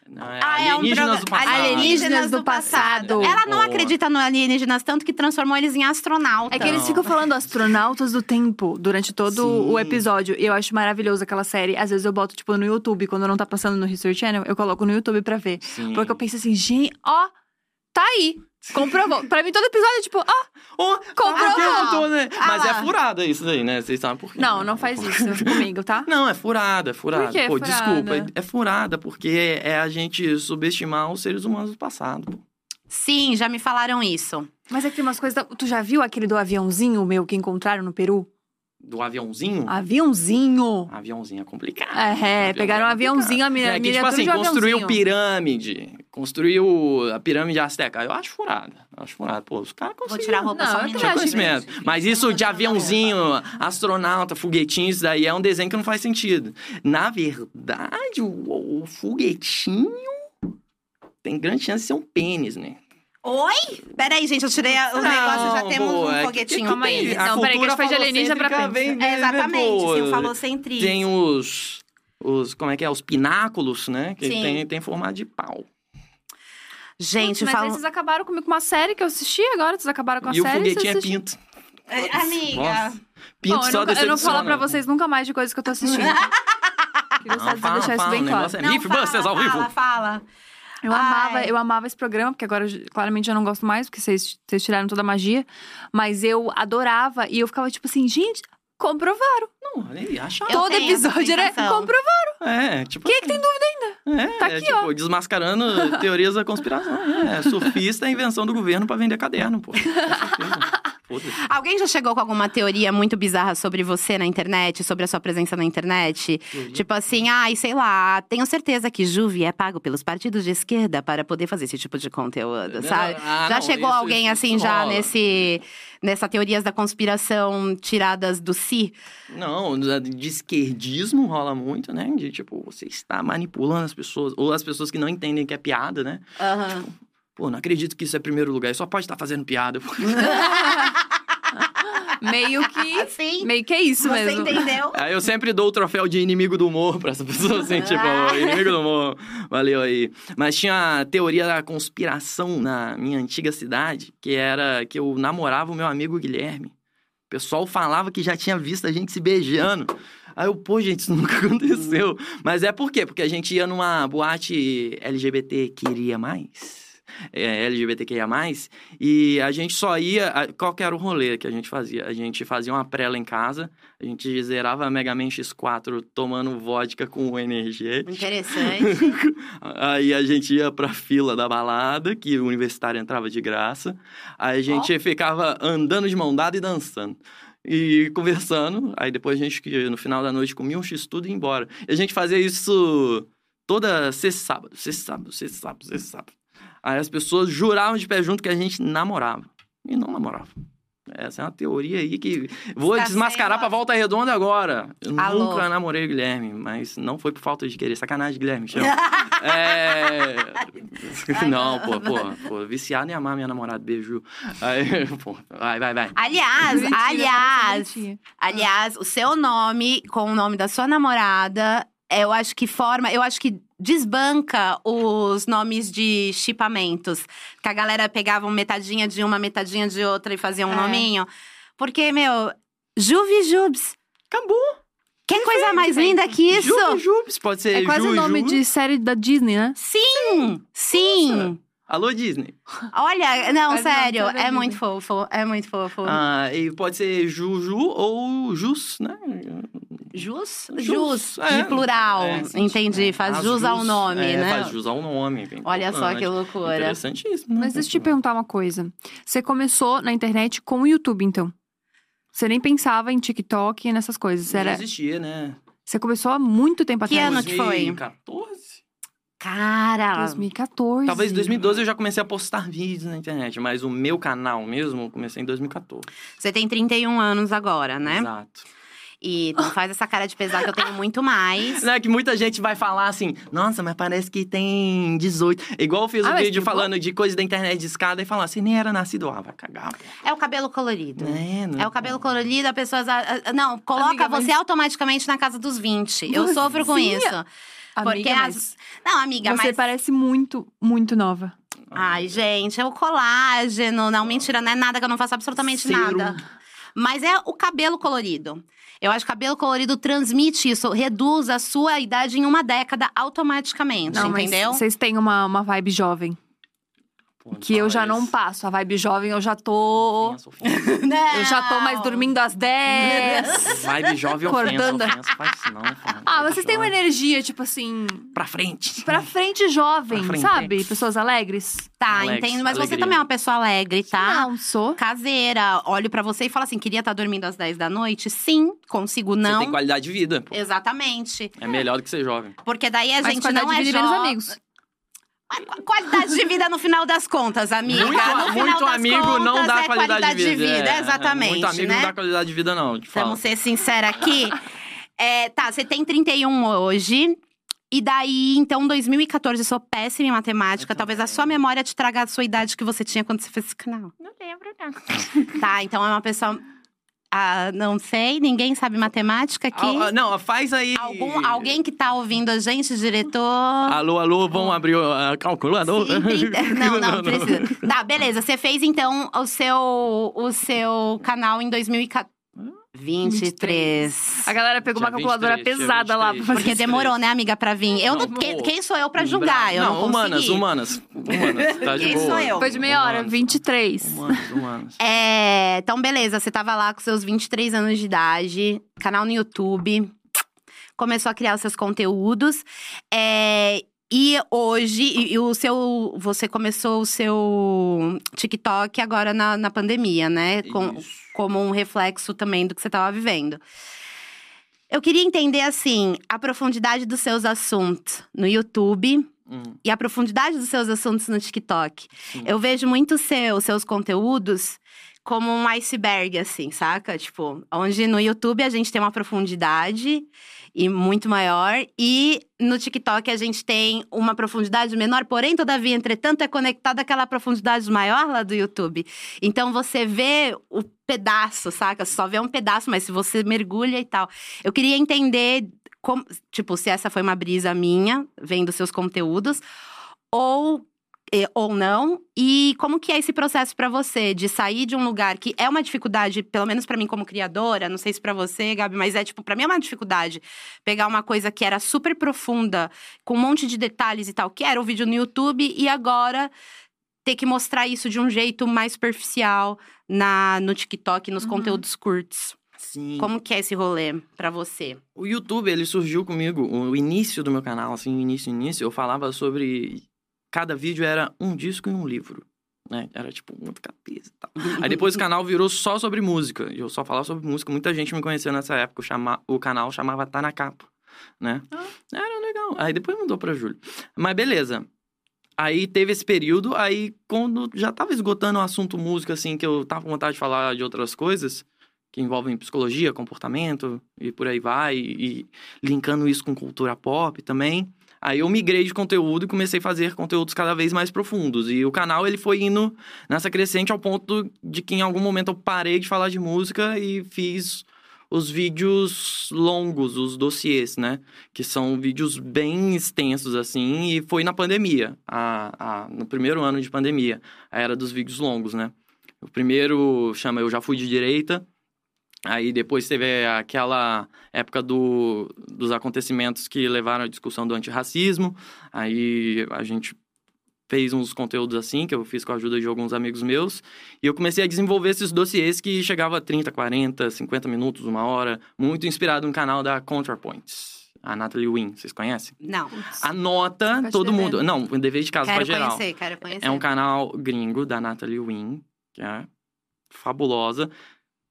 Não, é Ah, é um alienígenas do passado. Alienígenas do passado. Ela não Boa. acredita no alienígenas tanto que transformou eles em astronautas. É que eles ficam falando astronautas do tempo durante todo Sim. o episódio. E eu acho maravilhoso aquela série. Às vezes eu boto, tipo, no YouTube, quando não tá passando no History Channel, eu coloco no YouTube pra ver. Sim. Porque eu penso assim, gente, ó, tá aí. Comprovou. pra mim, todo episódio é tipo, ó. Oh, Comprovou. tô, né? Ah Mas é lá. furada isso daí, né? Vocês sabem por quê? Não, não faz isso comigo, tá? Não, é furada, é furada. Por que é pô, furada? desculpa. É furada porque é a gente subestimar os seres humanos do passado. pô. Sim, já me falaram isso. Mas é que tem umas coisas. Tu já viu aquele do aviãozinho meu que encontraram no Peru? Do aviãozinho? Aviãozinho. Aviãozinho é complicado. É, pegaram um aviãozinho, a mi- É que, tipo assim, construiu aviãozinho. pirâmide, construiu a pirâmide azteca. Eu acho furada. Eu acho furada. Pô, os caras Vou conseguiram. tirar a roupa Não, só um Tinha conhecimento. Mas isso de aviãozinho, astronauta, foguetinho, isso daí é um desenho que não faz sentido. Na verdade, o, o foguetinho tem grande chance de ser um pênis, né? Oi? Peraí, gente, eu tirei a- o negócio, já Não, temos pô, é um foguetinho. calma aí. Não, peraí, que a gente foi de alienígena pra pênis. vem- É, exatamente, pô, sim, o falocentrismo. Tem os, os. Como é que é? Os pináculos, né? Que Sim. tem, tem formato de pau. Gente, Mas aí falam... vocês acabaram comigo com uma série que eu assisti agora, vocês acabaram com a e o série. foguetinho é vocês assistiram. pinto. É, Amiga... Nossa. Pinto Bom, eu, só nunca, eu não vou falar pra decepciona. vocês nunca mais de coisas que eu tô assistindo. Queria só Não, fala, deixar isso bem o claro. é Não, Mythbusters ao vivo. Fala, fala. Eu Ai. amava, eu amava esse programa, porque agora claramente eu não gosto mais, porque vocês, vocês tiraram toda a magia. Mas eu adorava e eu ficava tipo assim, gente, comprovaram. Não, ele acha. Eu Todo episódio era comprovaram. É, tipo. Quem é que tem dúvida ainda? É, Tá é, aqui, tipo, ó. desmascarando teorias da conspiração. É, surfista é invenção do governo pra vender caderno, pô. Com certeza. Foda-se. Alguém já chegou com alguma teoria muito bizarra sobre você na internet, sobre a sua presença na internet? Tipo assim, ai, sei lá, tenho certeza que Juve é pago pelos partidos de esquerda para poder fazer esse tipo de conteúdo, sabe? ah, já não, chegou isso- alguém isso assim já rola. nesse nessa teorias da conspiração tiradas do si? Não, de esquerdismo rola muito, né? De tipo, você está manipulando as pessoas, ou as pessoas que não entendem que é piada, né? Aham. Pô, não acredito que isso é primeiro lugar, só pode estar fazendo piada. Meio que. Assim, Meio que é isso você mesmo. entendeu? Aí eu sempre dou o troféu de inimigo do humor pra essa pessoa, assim, tipo, inimigo do humor. Valeu aí. Mas tinha a teoria da conspiração na minha antiga cidade, que era que eu namorava o meu amigo Guilherme. O pessoal falava que já tinha visto a gente se beijando. Aí eu, pô, gente, isso nunca aconteceu. Mas é por quê? Porque a gente ia numa boate LGBT queria mais. É, LGBTQIA+, e a gente só ia... a- Qual que era o rolê que a gente fazia? A gente fazia uma prela em casa, a gente zerava Mega Man X4 tomando vodka com energia. Interessante. Aí a gente ia pra fila da balada, que o universitário entrava de graça. Aí a gente ficava andando de mão dada e dançando. E conversando. Aí depois a gente, no final da noite, comia um x-tudo e ia embora. E a gente fazia isso toda sexta sábado. Sexta sábado, sexta sábado, sexta sábado. Aí as pessoas juravam de pé junto que a gente namorava. E não namorava. Essa é uma teoria aí que. Vou Está desmascarar sendo- pra volta redonda agora. Eu Alô? nunca namorei o Guilherme, mas não foi por falta de querer. Sacanagem, Guilherme. Chama. é. não, pô, pô, pô, viciado em amar minha namorada, beijo. Aí, pô, vai, vai, vai. Aliás, Bonitinha, aliás, bonitinha. aliás, o seu nome com o nome da sua namorada, eu acho que forma, eu acho que desbanca os nomes de chipamentos. Que a galera pegava uma metadinha de uma, metadinha de outra e fazia um É. nominho. Porque, meu, Juve Jubes. Acabou. Que coisa mais perfeito. linda que isso! Pode ser É quase o nome Ju. de série da Disney, né? Sim! Sim! Alô, Disney. Olha, não, sério, é Disney. muito fofo, é muito fofo. Ah, e pode ser Juju ou Jus, né? Jus? Jus, Jus, é. de plural. É, sim, Entendi, sim. faz As jus ao jus, nome, é, né? Faz jus ao nome. Olha só que loucura. Interessantíssimo. né? Mas deixa eu te perguntar uma coisa. Você começou na internet com o YouTube, então? Você nem pensava em TikTok e nessas coisas. Não Era... existia, né? Você começou há muito tempo Que atrás. ano que foi? 2014? Cara, 2014. Talvez em 2012 eu já comecei a postar vídeos na internet, mas o meu canal mesmo eu comecei em 2014. você tem 31 anos agora, né? Exato. E não faz essa cara de pesar que eu tenho muito mais. Não é que muita gente vai falar assim, nossa, mas parece que tem 18. Igual eu fiz Ah, um mas vídeo bom. falando de coisa da internet de escada e falar assim, nem era nascido. Ah, vai cagar. É o cabelo colorido. É, não- É o cabelo colorido, a pessoa. Não, coloca Amiga, mas- você automaticamente na casa dos 20. Eu sofro com Sim. isso. Porque Amiga, as. mas Não, amiga, Você mas. parece muito, muito nova. Ai, gente, é o colágeno. Não, mentira, não é nada que eu não faço absolutamente Serum. nada. Mas é o cabelo colorido. Eu acho que cabelo colorido transmite isso, reduz a sua idade em uma década automaticamente, Não, entendeu? vocês têm uma, uma vibe jovem. Pô, Que eu já não passo. A vibe jovem eu já tô. Ofensa, ofensa. Eu já tô mais dormindo às 10. Vibe jovem ofensa, Acordando. ofensa, faz isso não. fala. Ah, vocês têm uma energia, tipo assim, Pra frente. pra frente jovem, Pra frente. sabe? Pessoas alegres. Tá, Alex, entendo. Mas você alegria. também é uma pessoa alegre, tá? Não, sou. Caseira. Olho pra você e falo assim: queria estar dormindo às 10 da noite? Sim, consigo Você não. tem qualidade de vida. pô. Exatamente. É melhor do que ser jovem. Porque daí a Mas gente não é jovem. amigos. Qu- Qualidade de vida no final das contas, amiga. Muito, no final muito das amigo não contas, dá é qualidade, de vida. é. exatamente, Muito amigo né? não dá qualidade de vida, não. Te falo. Vamos ser sinceros aqui. É, tá, você tem 31 hoje. E daí, então, 2014, eu sou péssima em matemática. Talvez a sua memória te traga a sua idade que você tinha quando você fez esse canal. Não lembro, não. Tá, então é uma pessoa. Ah, não sei, ninguém sabe matemática aqui. Ah, não, faz aí. Algum, alguém que tá ouvindo a gente, diretor. Alô, alô, vamos abrir a calculadora? Sim, trinta- Não, não, precisa. Tá, beleza. Você fez então o seu, o seu canal em 2014. 23. A galera pegou Dia uma calculadora 23, dia pesada lá pra 23. fazer. Porque demorou, né, amiga, pra vir. Eu não, Não, quem, quem sou eu pra julgar? Eu não, consegui. humanas, humanas. Humanas, tá de Quem boa. sou eu? Foi de meia hora, Humanas, 23. Humanas, humanas. É, então, beleza. Você tava lá com seus 23 anos de idade, canal no YouTube. Começou a criar os seus conteúdos. É, E hoje, e, e o seu. Você começou o seu TikTok agora na, na pandemia, né? Com, Isso. Como um reflexo também do que você estava vivendo. Eu queria entender, assim, a profundidade dos seus assuntos no YouTube Hum, e a profundidade dos seus assuntos no TikTok. sim. Eu vejo muito seu, seus conteúdos como um iceberg, assim, saca? Tipo, onde no YouTube a gente tem uma profundidade e muito maior, e no TikTok a gente tem uma profundidade menor, porém, todavia, entretanto, é conectada àquela profundidade maior lá do YouTube. Então você vê o pedaço, saca? Só vê um pedaço, mas se você mergulha e tal. Eu queria entender como, tipo, se essa foi uma brisa minha, vendo seus conteúdos, ou ou não, e como que é esse processo pra você de sair de um lugar que é uma dificuldade, pelo menos pra mim como criadora, não sei se pra você, Gabi, mas é tipo, pra mim é uma dificuldade pegar uma coisa que era super profunda, com um monte de detalhes e tal, que era o vídeo no YouTube e agora ter que mostrar isso de um jeito mais superficial na no TikTok, nos Uhum. conteúdos curtos. Sim. Como que é esse rolê pra você? O YouTube, ele surgiu comigo, o início do meu canal, assim, início, início, eu falava sobre... Cada vídeo era um disco e um livro, né? Era, tipo, muito cabeça e tal. Aí depois o canal virou só sobre música. Eu só falava sobre música. Muita gente me conheceu nessa época. O, chama... o canal chamava Tá Na Capa, né? Ah. Era legal. Aí depois mudou pra Júlio. Mas beleza. Aí teve esse período, aí quando já tava esgotando o assunto música, assim, que eu tava com vontade de falar de outras coisas, que envolvem psicologia, comportamento e por aí vai, e, e linkando isso com cultura pop também. Aí eu migrei de conteúdo e comecei a fazer conteúdos cada vez mais profundos. E o canal ele foi indo nessa crescente ao ponto de que em algum momento eu parei de falar de música e fiz os vídeos longos, os dossiês, né? Que são vídeos bem extensos, assim, e foi na pandemia, a, a- no primeiro ano de pandemia, a era dos vídeos longos, né? O primeiro chama Eu Já Fui de Direita, aí depois teve aquela época do, dos acontecimentos que levaram à discussão do antirracismo, aí a gente fez uns conteúdos assim, que eu fiz com a ajuda de alguns amigos meus, e eu comecei a desenvolver esses dossiês que chegava a 30, 40, 50 minutos, uma hora, muito inspirado no canal da ContraPoints, a Natalie Wynn, vocês conhecem? Não. Anota todo mundo. Não, dever de casa Quero pra geral. conhecer, quero conhecer. É um canal gringo da Natalie Wynn, que é fabulosa.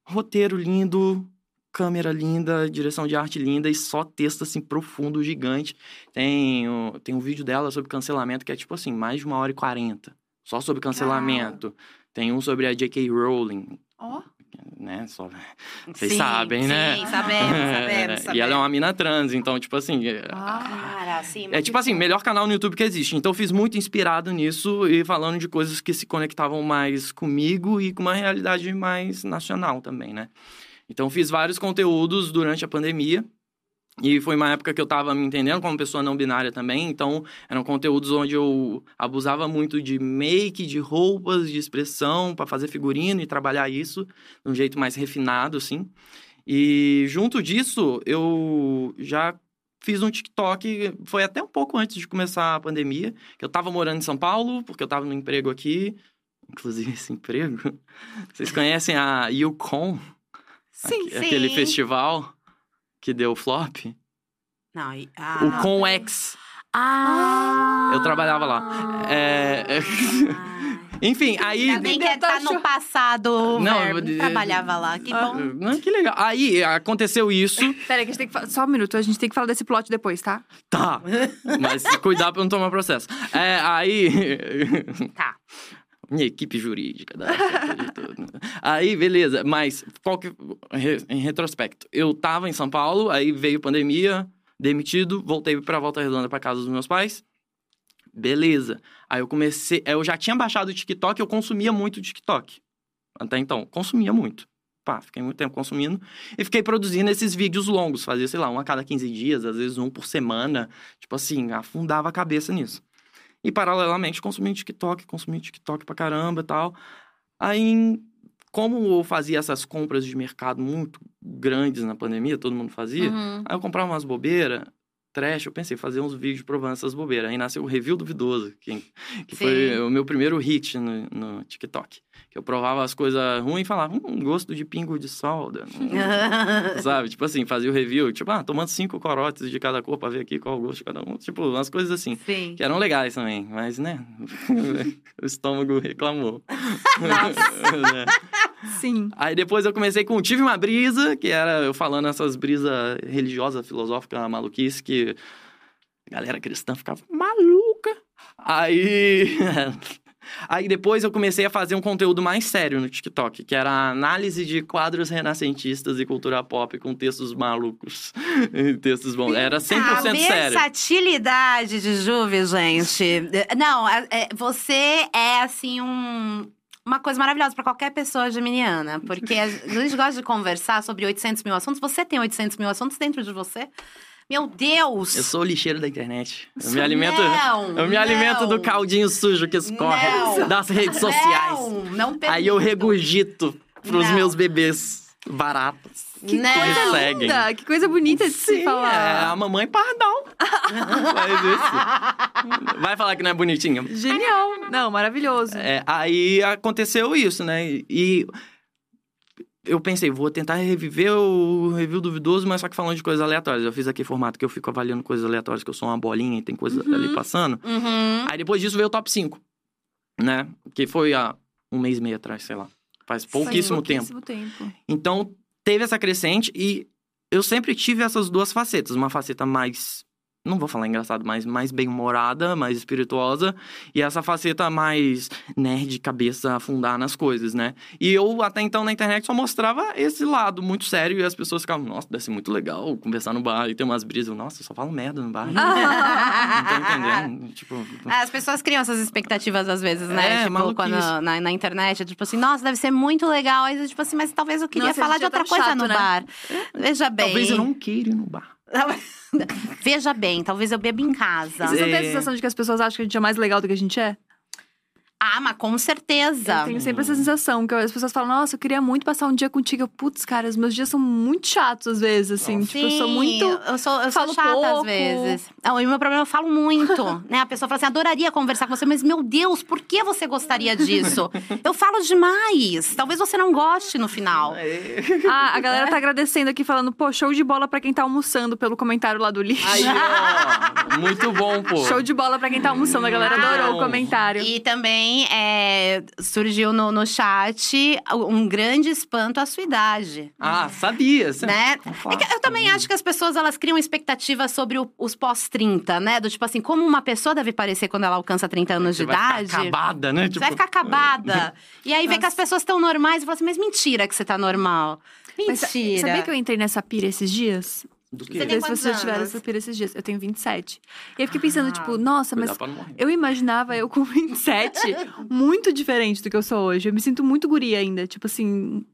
Roteiro lindo, câmera linda, direção de arte linda e só texto assim profundo, gigante. Tem, tem um vídeo dela sobre cancelamento que é tipo assim, mais de uma hora e quarenta. Só sobre cancelamento. Tem um sobre a J.K. Rowling, Ó. né? Só... Vocês Sim, sabem, né? Sim, sabemos, sabemos, sabemos. E ela é uma mina trans, então, tipo assim. é- Ah. Cara, sim. é tipo assim, melhor canal no YouTube que existe. Então eu fiz muito inspirado nisso e falando de coisas que se conectavam mais comigo e com uma realidade mais nacional também, né? Então fiz vários conteúdos durante a pandemia. E foi uma época que eu tava me entendendo como pessoa não binária também. Então eram conteúdos onde eu abusava muito de make, de roupas, de expressão para fazer figurino e trabalhar isso de um jeito mais refinado, assim. E junto disso, eu já fiz um TikTok, foi até um pouco antes de começar a pandemia, que eu tava morando em São Paulo, porque eu tava no emprego aqui. Inclusive, esse emprego. Vocês conhecem a Yukon? Sim, Aque- sim. Aquele festival que deu flop? Não, e- ah, o não. ConX. Ah! Eu trabalhava lá. É, é- Enfim, aí. Ainda bem que é- tá no passado. Não, eu- Trabalhava lá, que Ah, bom. ah, que legal. Aí aconteceu isso. Peraí, que a gente tem que falar. Só um minuto, a gente tem que falar desse plot depois, tá? Tá. Mas cuidar pra não tomar processo. É, aí. Tá. Minha equipe jurídica dá conta de tudo. Aí, beleza. Mas, qual que... em retrospecto, eu tava em São Paulo, aí veio pandemia, demitido, voltei pra Volta Redonda pra casa dos meus pais. Beleza. Aí eu comecei... Eu já tinha baixado o TikTok, eu consumia muito o TikTok. Até então, consumia muito. Pá, fiquei muito tempo consumindo. E fiquei produzindo esses vídeos longos. Fazia, sei lá, um a cada 15 dias, às vezes um por semana. Tipo assim, afundava a cabeça nisso. E paralelamente consumia TikTok, consumia TikTok pra caramba e tal. Aí, como eu fazia essas compras de mercado muito grandes na pandemia, todo mundo fazia, Uhum. aí eu comprava umas bobeiras, trash, eu pensei fazer uns vídeos provando essas bobeiras. Aí nasceu o Review Duvidoso, que, que Sim. foi o meu primeiro hit no, no TikTok. Que eu provava as coisas ruins e falava, hum, gosto de pingo de solda. hum." Sabe? Tipo assim, fazia o review, tipo, ah, tomando cinco corotes de cada cor pra ver aqui qual o gosto de cada um. Tipo, umas coisas assim. Sim. Que eram legais também, mas, né? o estômago reclamou. É. Sim. Aí depois eu comecei com Tive uma Brisa, que era eu falando essas brisas religiosas, filosóficas, maluquice, que a galera cristã ficava maluca. Aí. Aí depois eu comecei a fazer um conteúdo mais sério no TikTok, que era a análise de quadros renascentistas e cultura pop com textos malucos. textos bons. Era 100% a sério. versatilidade de Juve, gente. Não, é- você é, assim, um... Uma coisa maravilhosa pra qualquer pessoa geminiana. Porque a gente gosta de conversar sobre 800 mil assuntos. Você tem 800 mil assuntos dentro de você? Meu Deus! Eu sou o lixeiro da internet. Eu me Não, alimento, eu me alimento do não. caldinho sujo que escorre Não. das redes sociais. Não, não Aí eu regurgito pros Não. meus bebês baratos. Que me Coisa seguem. linda! Que coisa bonita de se Sim, falar. é a mamãe pardal. Vai falar que não é bonitinha. Genial! Não, maravilhoso. É, aí aconteceu isso, né? E eu pensei, vou tentar reviver o review duvidoso, mas só que falando de coisas aleatórias. Eu fiz aqui formato que eu fico avaliando coisas aleatórias, que eu sou uma bolinha e tem coisa ali passando. Uhum. Aí depois disso veio o top 5, né? Que foi há um mês e meio atrás, sei lá. Faz pouquíssimo Sim, tempo. pouquíssimo tempo. Então, teve essa crescente e eu sempre tive essas duas facetas. Uma faceta mais, não vou falar engraçado, mas mais bem-humorada, mais espirituosa. E essa faceta mais nerd, cabeça, afundar nas coisas, né? E eu, até então, na internet só mostrava esse lado muito sério. E as pessoas ficavam, nossa, deve ser muito legal conversar no bar e ter umas brisas. Eu, Nossa, eu só falo merda no bar. Não tô entendendo. Tipo... As pessoas criam essas expectativas às vezes, né? É, tipo, maluquice. quando na, na internet, tipo assim, nossa, deve ser muito legal. Aí, tipo assim, mas talvez eu queria Nossa, falar de é outra coisa chato, no né? bar. Veja bem. Talvez eu não queira ir no bar. Veja bem, talvez eu beba em casa. Vocês não têm a É. sensação de que as pessoas acham que a gente é mais legal do que a gente é? Ah, mas com certeza. Eu tenho sempre essa sensação, que as pessoas falam, nossa, eu queria muito passar um dia contigo. Eu, Putz, cara, os meus dias são muito chatos às vezes, assim. Tipo, eu sou Sim, muito. Eu sou, eu sou falo chata às pouco. vezes. Não, e o meu problema, eu falo muito. né? A pessoa fala assim: adoraria conversar com você, mas meu Deus, por que você gostaria disso? eu falo demais. Talvez você não goste no final. Ah, a galera tá agradecendo aqui, falando, pô, show de bola pra quem tá almoçando pelo comentário lá do lixo. Aí, ó. Muito bom, pô. Show de bola pra quem tá almoçando. A galera adorou bom. o comentário. E também é, surgiu no, no chat um grande espanto à sua idade. Ah, sabia. Você- Né? É eu também acho que as pessoas elas criam expectativas sobre o- os pós-30, né? Do tipo assim, como uma pessoa deve parecer quando ela alcança 30 anos Você de vai ficar idade. acabada, né? Você vai ficar acabada. E aí vê que as pessoas estão normais e fala assim, mas mentira que você tá normal. Mas Mentira. sabia que eu entrei nessa pira esses dias? Do Você quê? tem sei se quantos vocês tiveram essa pira esses dias. Eu tenho 27. E aí eu fiquei pensando, Ah. tipo, nossa, mas eu imaginava eu com 27 muito diferente do que eu sou hoje. Eu me sinto muito guria ainda. Tipo assim,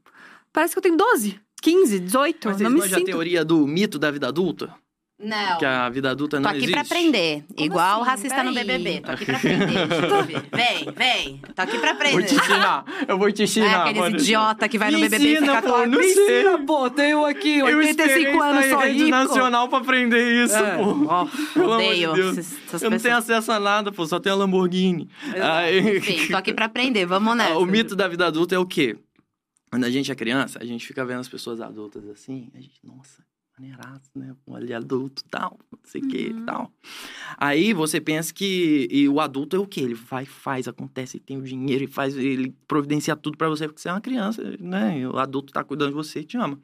parece que eu tenho 12, 15, 18. Mas não me manjam a sinto. teoria do mito da vida adulta? Não. Que a vida adulta Tô não aqui existe? pra aprender. Igual o assim? racista no. BBB. Tô aqui pra aprender, Juve. Vem, vem. Tô aqui pra Vou aprender. te ensinar. Eu vou te É ensinar. aqueles mano. idiota que vai no Me BBB e ensina, fica pô, com não Me sei. ensina, pô, tenho aqui Eu 85 esperei anos, rede rico. nacional pra aprender isso, É. pô. Ó, Pelo amor de odeio Deus. essas, essas Eu não tenho acesso a nada, pô. Só tenho a Lamborghini. Aí- Enfim, tô aqui pra aprender, vamos nessa. Ah, O mito da vida adulta é o quê? Quando a gente é criança, a gente fica vendo as pessoas adultas assim, a gente, nossa, maneiraço, né? Olha, adulto, tal, não sei o que, Uhum. tal. Aí você pensa que e o adulto é o quê? Ele vai, faz, acontece, ele tem o dinheiro, ele faz, ele providencia tudo pra você, porque você é uma criança, né? E o adulto tá cuidando de você e te ama.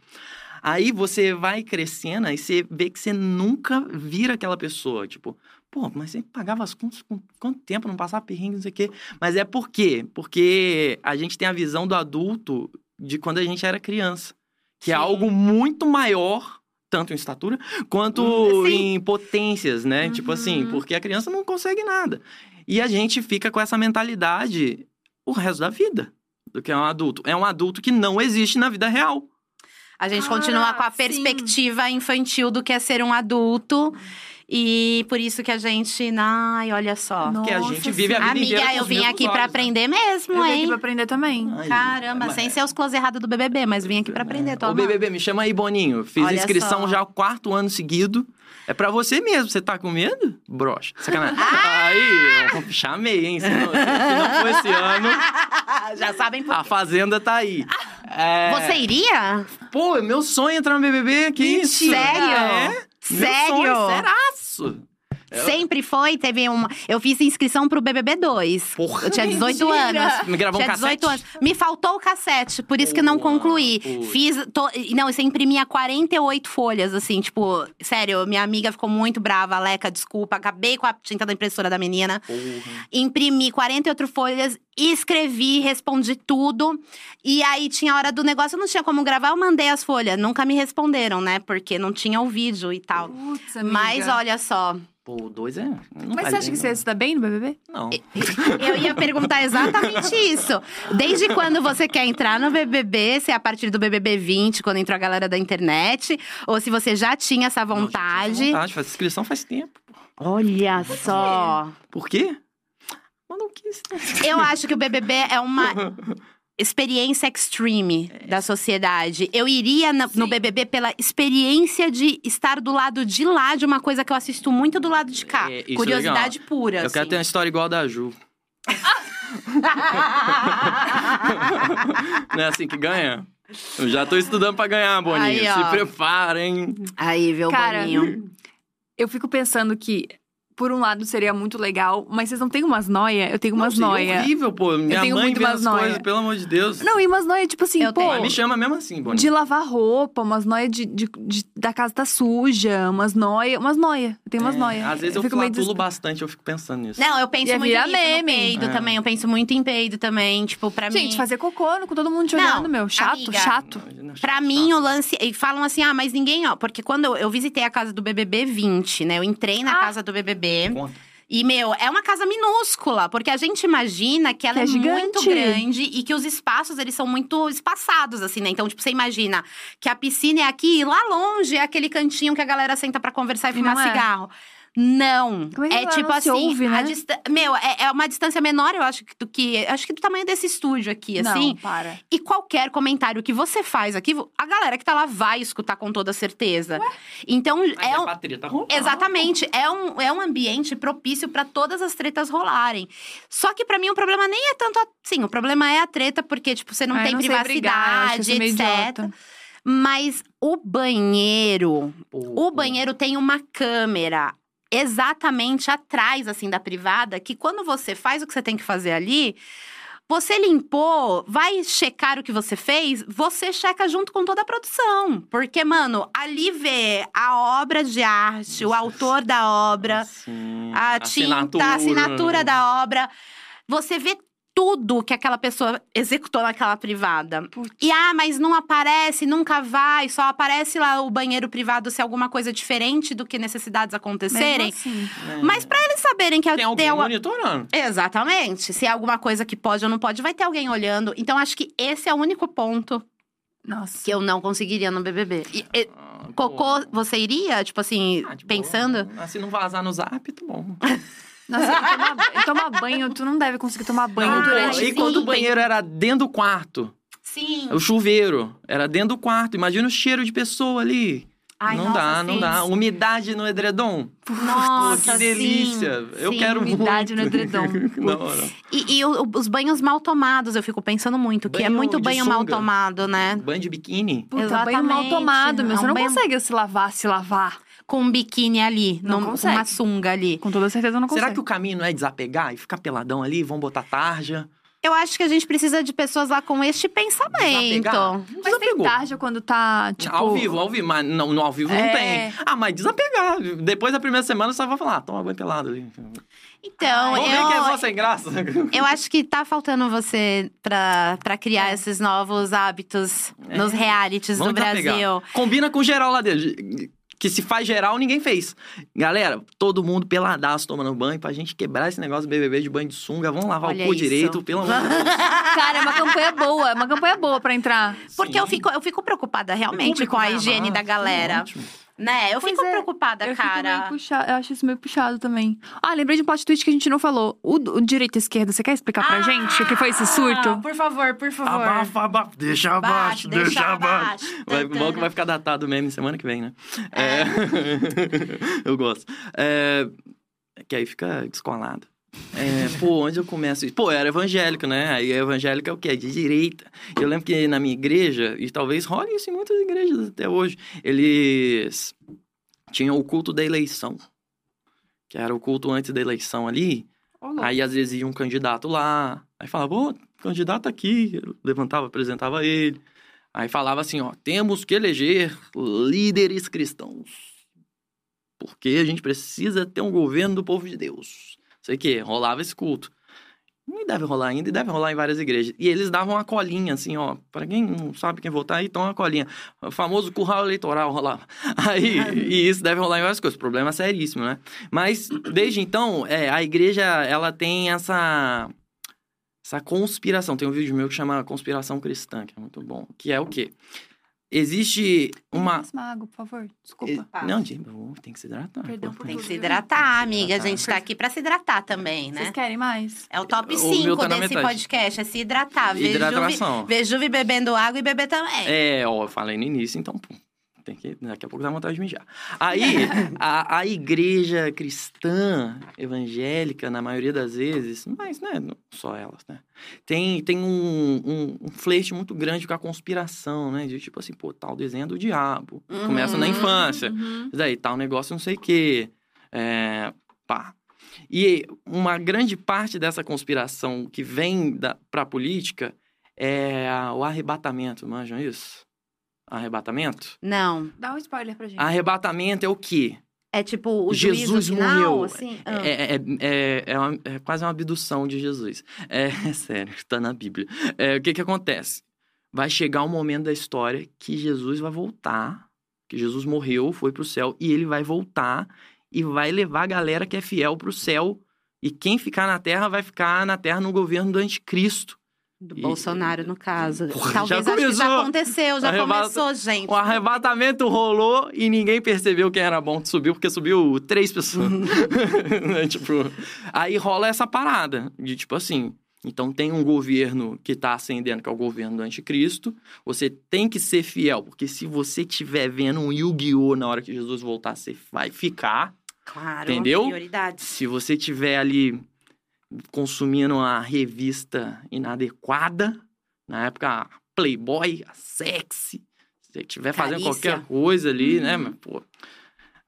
Aí você vai crescendo e você vê que você nunca vira aquela pessoa, tipo, pô, mas você pagava as contas com quanto tempo, não passava perrengue, não sei o quê. Mas é por quê? Porque a gente tem a visão do adulto de quando a gente era criança. Que é Sim. algo muito maior, tanto em estatura, quanto Hum, sim. em potências, né? Tipo assim, Uhum. porque a criança não consegue nada. E a gente fica com essa mentalidade o resto da vida do que é um adulto. É um adulto que não existe na vida real. A gente Ah, continua com a sim. perspectiva infantil do que é ser um adulto. E por isso que a gente. Ai, olha só. Porque a gente vive a vida inteira Amiga, com eu os vim mesmos aqui pra olhos, né? aprender mesmo, Eu vim aqui hein? pra aprender também. Ai, Caramba, mas- sem ser os close errados do BBB, mas vim aqui pra aprender, tô Ô, amando. BBB, me chama aí, Boninho. Fiz Olha inscrição só. já o quarto ano seguido. É pra você mesmo. Você tá com medo? Broxa. Sacanagem. Ah! Aí, eu chamei, hein? Se não, se não for esse ano, Já sabem por a Fazenda tá aí. É... Você iria? Pô, meu sonho é entrar no BBB. Que isso? Sério? É. Meu Sério? sonho, 四 Eu- Sempre foi, teve uma. Eu fiz inscrição pro BBB 2. Porra, Eu tinha 18 mentira. anos. Me gravou um tinha 18 cassete? anos. Me faltou o cassete, por isso que eu não Boa, concluí. putz. Fiz. to- Não, você imprimia 48 folhas, assim, tipo, sério, minha amiga ficou muito brava, Aleca, desculpa, acabei com a tinta da impressora da menina. Porra. Imprimi 48 folhas, escrevi, respondi tudo. E aí tinha a hora do negócio, eu não tinha como gravar, eu mandei as folhas. Nunca me responderam, né? Porque não tinha o vídeo e tal. Putz. Mas olha só, Pô, o dois é. Não Mas vale você acha que bem, você ia se dar bem no BBB? Não. Eu ia perguntar exatamente isso. Desde quando você quer entrar no BBB? Se é a partir do BBB 20, quando entrou a galera da internet? Ou se você já tinha essa Não, já tinha essa vontade? vontade. Faz inscrição faz tempo. Olha só. Por quê? Mas não quis. né? Eu acho que o BBB é uma experiência extreme da sociedade. Eu iria na- no. BBB pela experiência de estar do lado de lá de uma coisa que eu assisto muito do lado de cá. É, é Curiosidade pura. Eu quero assim. ter uma história igual a da Ju. Não é assim que ganha? Eu já tô estudando pra ganhar, Boninho. Aí. Se preparem. Aí, viu, Cara, Boninho? Eu fico pensando que, por um lado, seria muito legal, mas vocês não têm umas noia? Eu tenho umas Não, seria noia. horrível, pô. Minha tenho mãe muito vê umas as noia. coisas, pelo amor de Deus. Não, e umas noia, tipo assim, Eu pô. tenho. Me chama mesmo assim, Boninho. De lavar roupa, umas noia de, de, de- da casa tá suja, umas noia, umas noia. Eu tenho umas É, noia. Às vezes eu, fico meio flatulo des- bastante, eu fico pensando nisso. Não, eu penso Ia muito virar nisso meme. no peido É. também. Eu penso muito em peido também. Tipo, pra mim… Gente, fazer cocô com todo mundo te Não, olhando, meu. Chato, amiga. chato. Imagina, Pra chato, mim, chato. o lance. E falam assim, ah, mas ninguém, ó. Porque quando eu, eu visitei a casa do BBB 20, né? Eu entrei na Ah. casa do BBB. Conta. E, meu, é uma casa minúscula, porque a gente imagina que ela Que é, é muito grande e que os espaços, eles são muito espaçados, assim, né? Então, tipo, você imagina que a piscina é aqui e lá longe é aquele cantinho que a galera senta pra conversar e fumar não é. Não. Como é que é tipo não se assim, ouve, né? meu, é, é uma distância menor, eu acho, que- do que. Acho que do tamanho desse estúdio aqui, assim. Não, para. E qualquer comentário que você faz aqui, a galera que tá lá vai escutar com toda certeza. Então, Mas é é um. treta rolar. Exatamente, é um, é um ambiente propício pra todas as tretas rolarem. Só que pra mim o problema nem é tanto assim, o problema é a treta porque tipo você não Ah, eu tem brigar, acho privacidade, isso meio etc. idiota. Mas o banheiro, Pô, o banheiro tem uma câmera exatamente atrás assim da privada que quando você faz o que você tem que fazer ali, você limpou, vai checar o que você fez, você checa junto com toda a produção. Porque, mano, ali vê a obra de arte, o autor da obra, Sim, a tinta, a assinatura da obra. Você vê tudo que aquela pessoa executou naquela privada. Putz. E ah, mas não aparece, nunca vai, só aparece lá o banheiro privado se alguma coisa diferente do que necessidades acontecerem. Assim. É. Mas pra eles saberem que Tem alguém alguma- monitorando. Exatamente. Se é alguma coisa que pode ou não pode, vai ter alguém olhando. Então acho que esse é o único ponto Nossa. que eu não conseguiria no BBB. E- e- Ah, cocô, pô. você iria, tipo assim, Ah, de boa. pensando? Ah, Se não vazar no zap, tá bom. Nossa, e tomar, e tomar banho, tu não deve conseguir tomar banho Ah, durante. e sim. quando o banheiro era dentro do quarto, Sim. o chuveiro era dentro do quarto, imagina o cheiro de pessoa ali. Ai, não nossa, dá, não sim. dá. Umidade no edredom. Nossa, que delícia. sim, Eu sim. quero Umidade muito. no edredom. não, não. E, e o- os banhos mal tomados, eu fico pensando muito, que é Banho muito banho mal sunga. tomado, né? Banho de biquíni. Puta, Exatamente. banho mal tomado, meu. É Você um não banho- consegue se lavar, se lavar. Com um biquíni ali, Não num- consegue. uma sunga ali. Com toda certeza não consegue. Será que o caminho não é desapegar e ficar peladão ali? Vão botar tarja? Eu acho que a gente precisa de pessoas lá com este pensamento. Desapegar? Não Mas tem tarja quando tá, tipo... Ao vivo, ao vivo, mas não, no ao vivo não É. tem. Ah, mas desapegar. Depois da primeira semana você vai falar, ah, toma banho pelado ali. Então, Vamos ver quem é eu, só sem graça. eu acho que tá faltando você pra, pra criar esses novos hábitos É. nos realities Vamos do desapegar. Brasil. Combina com geral lá dentro. Que se faz geral, ninguém fez. Galera, todo mundo peladaço tomando banho pra gente quebrar esse negócio do BBB de banho de sunga. Vamos lavar Olha o cu isso. direito, pelo amor de Deus. Cara, é uma campanha boa. É uma campanha boa pra entrar. Porque Sim. eu fico, eu fico preocupada realmente com a vai higiene amar, da galera. ótimo. Né? Eu Pois fico é, preocupada, Eu, fico meio cara. puxado, eu acho isso meio puxado também. Ah, lembrei de um plot twist que a gente não falou. O, o direita e esquerda, você quer explicar pra gente o que foi esse surto? Ah, Por favor, por favor. Abafa, abafa, deixa abaixo, deixa abaixo. Vai, bom que vai ficar datado o meme semana que vem, né? É. eu gosto. É, Que aí fica descolado. É, pô, onde eu começo? Pô, eu era evangélico, né? Aí evangélico é o quê? De direita. Eu lembro que na minha igreja, e talvez role isso em muitas igrejas até hoje, eles tinham o culto da eleição. Que era o culto antes da eleição ali. Louco. Aí às vezes ia um candidato lá, aí falava, ô, candidato aqui, Eu levantava, apresentava ele. Aí falava assim, ó, temos que eleger líderes cristãos. Porque a gente precisa ter um governo do povo de Deus. Sei que rolava esse culto. E deve rolar ainda, e deve rolar em várias igrejas. E eles davam uma colinha, assim, ó. Pra quem não sabe quem votar, aí toma uma colinha. O famoso curral eleitoral rolava. Aí, e isso deve rolar em várias coisas. Problema seríssimo, né? Mas, desde então, é, a igreja, ela tem essa... Essa conspiração. Tem um vídeo meu que chama Conspiração Cristã, que é muito bom. Que é o quê? Existe uma... Mais uma água, por favor. Desculpa. Tá. Não, gente, tem que se hidratar. Perdão por. Tem que se hidratar, amiga. A gente tá aqui pra se hidratar também, né? Vocês querem mais? É o top O meu 5 tá desse podcast, é se hidratar. Hidratação. ver Juve bebendo água e beber também. É, ó, eu falei no início, então, pô, tem que, daqui a pouco dá vontade de mijar. Aí, a, a igreja cristã, evangélica, na maioria das vezes, mas, né, não só elas, né, tem, tem um, um, um flerte muito grande com a conspiração, né, de tipo assim, pô, tal desenho é do diabo, começa na Uhum. infância, Uhum. daí, tal negócio não sei o quê, é, pá. E uma grande parte dessa conspiração que vem da, pra política é o arrebatamento, manjam isso? Arrebatamento? Não. Dá um spoiler pra gente. Arrebatamento é o quê? É tipo o Jesus juízo final, morreu. assim? Ah. É, é, é, é, uma- é quase uma abdução de Jesus. É, é sério, tá na Bíblia. É, o que que acontece? Vai chegar um momento da história que Jesus vai voltar, que Jesus morreu, foi pro céu, e ele vai voltar e vai levar a galera que é fiel pro céu. E quem ficar na terra vai ficar na terra no governo do anticristo. Do E- Bolsonaro, no caso. Porra, Talvez já acho que já aconteceu, já Arrebata- começou, gente. O arrebatamento rolou e ninguém percebeu quem era bom que subiu, porque subiu três pessoas. Né, tipo, aí rola essa parada de tipo assim. Então tem um governo que tá ascendendo, que é o governo do anticristo. Você tem que ser fiel, porque se você estiver vendo um Yu-Gi-Oh! na hora que Jesus voltar, você vai ficar. Claro, Entendeu? Se você estiver ali consumindo uma revista inadequada, na época a Playboy, a Sexy, se estiver fazendo qualquer coisa ali, né, mas, pô.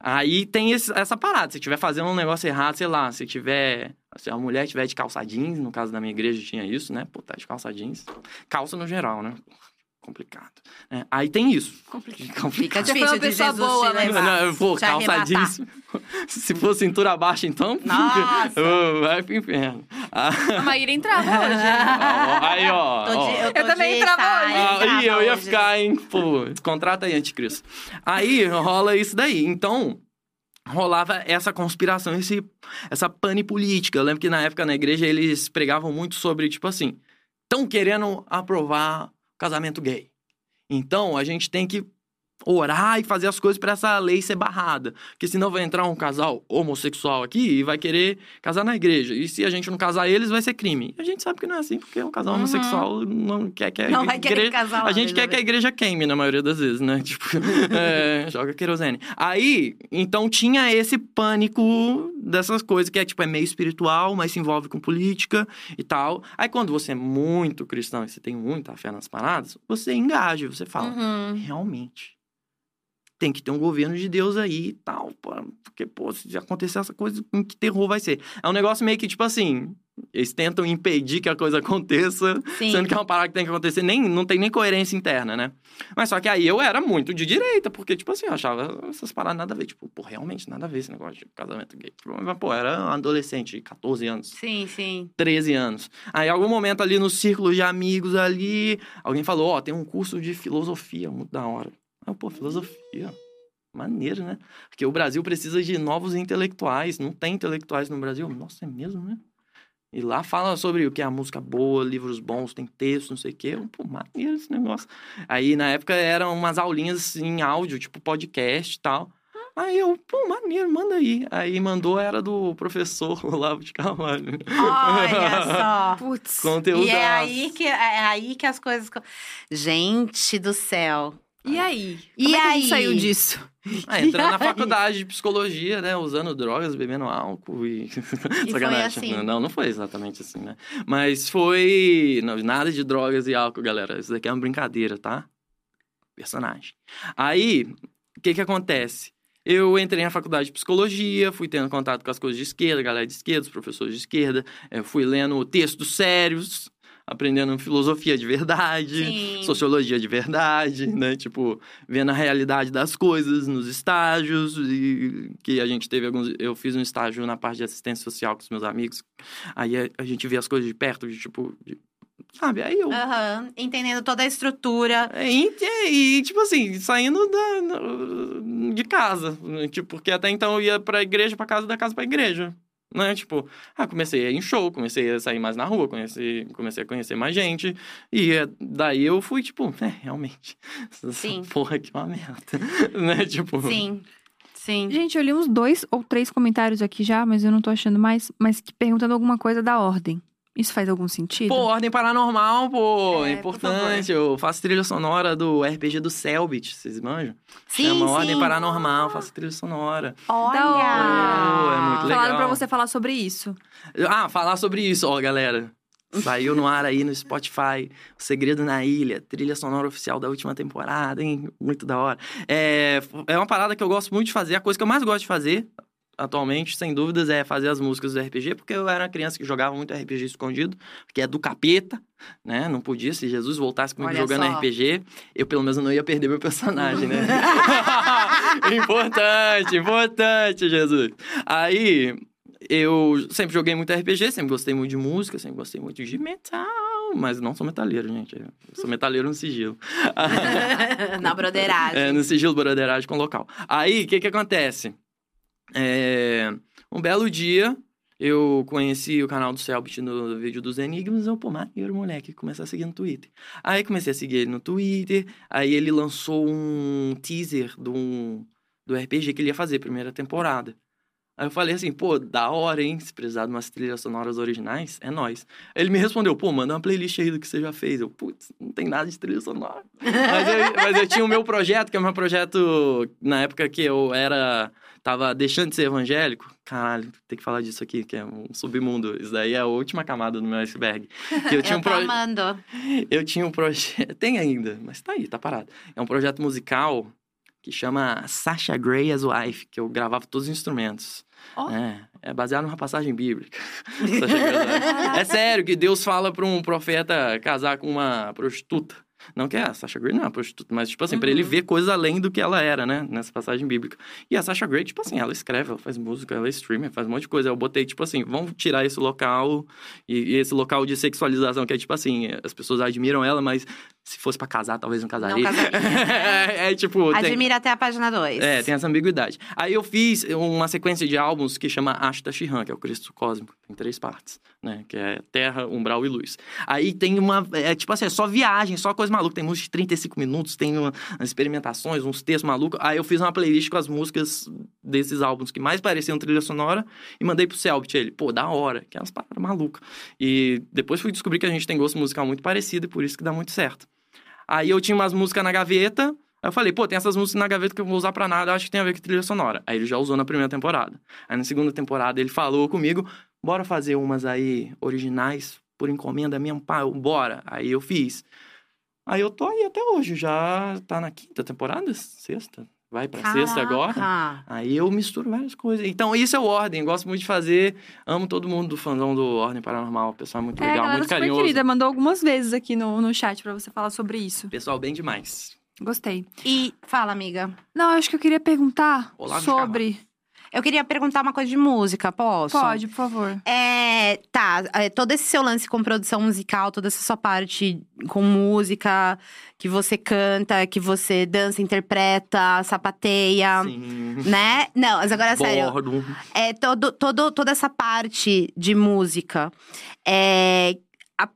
Aí tem esse- essa parada, se estiver fazendo um negócio errado, sei lá, se tiver. Se a mulher estiver de calça jeans, no caso da minha igreja tinha isso, né? Pô, tá de calça jeans. Calça no geral, né? Complicado. né? Aí tem isso. Complicado. Fica Complicado. Foi difícil uma de pessoa Jesus boa, levar. Não, pô, te calça arrebatar. jeans. Se for cintura baixa, então. Nossa. Vai pro inferno. Ah, A Maíra entrava hoje. ó, aí, ó. Tô de- ó. eu, tô Eu também entrava hoje. Ah, entrava eu ia hoje. ficar, hein? Pô, contrata aí, anticristo. Aí rola isso daí. Então, rolava essa conspiração, esse, essa pane política. Eu lembro que na época na igreja eles pregavam muito sobre, tipo assim, estão querendo aprovar casamento gay. Então, a gente tem que orar e fazer as coisas para essa lei ser barrada. Porque senão vai entrar um casal homossexual aqui e vai querer casar na igreja. E se a gente não casar eles, vai ser crime. E a gente sabe que não é assim, porque um casal Uhum. homossexual não quer que a Não vai igreja... casar lá, A gente quer que a igreja queime, na maioria das vezes, né? Tipo, é, joga querosene. Aí, então tinha esse pânico dessas coisas, que é tipo, é meio espiritual, mas se envolve com política e tal. Aí quando você é muito cristão e você tem muita fé nas paradas, você engaja, você fala, Uhum. realmente. Tem que ter um governo de Deus aí e tal, porque, pô, se acontecer essa coisa, que terror vai ser? É um negócio meio que, tipo assim, eles tentam impedir que a coisa aconteça, Sim. sendo que é uma parada que tem que acontecer, nem, não tem nem coerência interna, né? Mas só que aí eu era muito de direita, porque, tipo assim, eu achava essas paradas nada a ver. Tipo, pô, realmente nada a ver esse negócio de casamento gay. Mas, pô, era um adolescente de 14 anos. Sim, sim. 13 anos. Aí, em algum momento ali no círculo de amigos ali, alguém falou, ó, tem um curso de filosofia, muito da hora. Ah, pô, filosofia. Maneiro, né? Porque o Brasil precisa de novos intelectuais. Não tem intelectuais no Brasil. Nossa, é mesmo, né? E lá fala sobre o que é a música boa, livros bons, tem texto, não sei o quê. Eu, Pô, maneiro esse negócio. Aí, na época, eram umas aulinhas em áudio, tipo podcast e tal. Aí eu, pô, maneiro, manda aí. Aí mandou, era do professor Olavo de Carvalho. Olha só. Putz. Conteúdo. E é aí que, é aí que as coisas. co- Gente do céu. E aí? E Como é que a gente aí? saiu disso? Ah, entrando na E faculdade de psicologia, né? Usando drogas, bebendo álcool e. foi assim? Não, não foi exatamente assim, né? Mas foi. Não, nada de drogas e álcool, galera. Isso daqui é uma brincadeira, tá? Personagem. Aí, o que que acontece? Eu entrei na faculdade de psicologia, fui tendo contato com as coisas de esquerda, galera de esquerda, os professores de esquerda, eh, fui lendo textos sérios, aprendendo filosofia de verdade Sim. sociologia de verdade, né? Tipo, vendo a realidade das coisas nos estágios e que a gente teve alguns... Eu fiz um estágio na parte de assistência social com os meus amigos. Aí a, gente vê as coisas de perto, de tipo... de- sabe? Aí eu... Aham, entendendo toda a estrutura. E, e, tipo assim, saindo da, de casa. Tipo, porque até então eu ia pra igreja, pra casa, da casa pra igreja. Né? Tipo, ah, comecei a ir em show, comecei a sair mais na rua, comecei, comecei a conhecer mais gente. E eh, daí eu fui, tipo, é, realmente. Essa Sim. porra aqui é uma merda. né? Tipo. Sim. Sim. Gente, eu li uns dois ou três comentários aqui já, mas eu não tô achando mais. Mas que perguntando alguma coisa da ordem. Isso faz algum sentido? Pô, Ordem Paranormal, pô, É, por importante. Eu faço trilha sonora do RPG do Selbit, vocês manjam? Sim, Chama Ordem sim. Paranormal, faço trilha sonora. Olha! Da hora. É muito legal. Falaram pra você falar sobre isso. Ah, falar sobre isso, ó, galera. Saiu no ar aí no Spotify, O Segredo na Ilha, trilha sonora oficial da última temporada, hein? Muito da hora. É, é uma parada que eu gosto muito de fazer, a coisa que eu mais gosto de fazer atualmente, sem dúvidas, é fazer as músicas do RPG, porque eu era uma criança que jogava muito RPG escondido, que é do capeta, né? Não podia, se Jesus voltasse comigo Olha jogando só. RPG, eu pelo menos não ia perder meu personagem, né? importante, importante, Jesus. Aí, eu sempre joguei muito RPG, sempre gostei muito de música, sempre gostei muito de metal, mas não sou metaleiro, gente. Eu sou metaleiro no sigilo. Na broderagem. É, no sigilo broderagem com local. Aí, o que que acontece? É, um belo dia, eu conheci o canal do Selbit no vídeo dos Enigmas, eu, pô, maneiro, moleque, comecei a seguir no Twitter. Aí comecei a seguir ele no Twitter, aí ele lançou um teaser do, do RPG que ele ia fazer, primeira temporada. Aí eu falei assim, pô, da hora, hein? Se precisar de umas trilhas sonoras originais, é nóis. Aí ele me respondeu, pô, manda uma playlist aí do que você já fez. Eu, putz, não tem nada de trilha sonora. mas, eu, mas eu tinha o meu projeto, que é o meu projeto na época que eu era. Tava deixando de ser evangélico. Caralho, tem que falar disso aqui, que é um submundo. Isso daí é a última camada do meu iceberg. Que eu tinha Eu um projeto. Eu tinha um projeto. Tem ainda, mas tá aí, tá parado. É um projeto musical que chama Sasha Grey as Wife, que eu gravava todos os instrumentos. Ó. É, é baseado numa passagem bíblica. É sério que Deus fala pra um profeta casar com uma prostituta. Não que a Sasha Grey não é uma prostituta, mas, tipo assim, pra ele Uhum. ver coisas além do que ela era, né? Nessa passagem bíblica. E a Sasha Grey, tipo assim, ela escreve, ela faz música, ela é streamer, faz um monte de coisa. Eu botei, tipo assim, vamos tirar esse local e, e esse local de sexualização, que é tipo assim, as pessoas admiram ela, mas se fosse pra casar, talvez não casaria. casaria. é, é, tipo. tem- Admira até a página 2. é, tem essa ambiguidade. Aí eu fiz uma sequência de álbuns que chama Ashta Shihan, que é o Cristo Cósmico. Tem três partes, né? Que é Terra, Umbral e Luz. Aí tem uma... É tipo assim, é só viagem, só coisa maluca. Tem música de 35 minutos, tem uma- umas experimentações, uns textos malucos. Aí eu fiz uma playlist com as músicas desses álbuns que mais pareciam trilha sonora e mandei pro Selbit. Ele, pô, da hora. Que é umas paradas malucas. E depois fui descobrir que a gente tem gosto musical muito parecido e por isso que dá muito certo. Aí eu tinha umas músicas na gaveta. Aí eu falei, pô, tem essas músicas na gaveta que eu vou usar pra nada, acho que tem a ver com trilha sonora. Aí ele já usou na primeira temporada. Aí na segunda temporada ele falou comigo, bora fazer umas aí originais por encomenda eu, bora. Aí eu fiz. Aí eu tô aí até hoje, já tá na quinta temporada? Sexta? Vai pra sexta agora? Aí eu misturo várias coisas. Então, isso é o Ordem. Gosto muito de fazer. Amo todo mundo do fãzão do Ordem Paranormal. Pessoal muito É, legal, galera muito super carinhoso. querida. Mandou algumas vezes aqui no, no chat pra você falar sobre isso. Pessoal bem demais. Gostei. E fala, amiga. Não, eu acho que eu queria perguntar de sobre. Eu queria perguntar uma coisa de música, posso? Pode, por favor. É, tá, é, todo esse seu lance com produção musical, toda essa sua parte com música, que você canta, que você dança, interpreta, sapateia, Sim. né? Não, mas agora é sério. Bordo. É todo, todo, toda essa parte de música. É, a-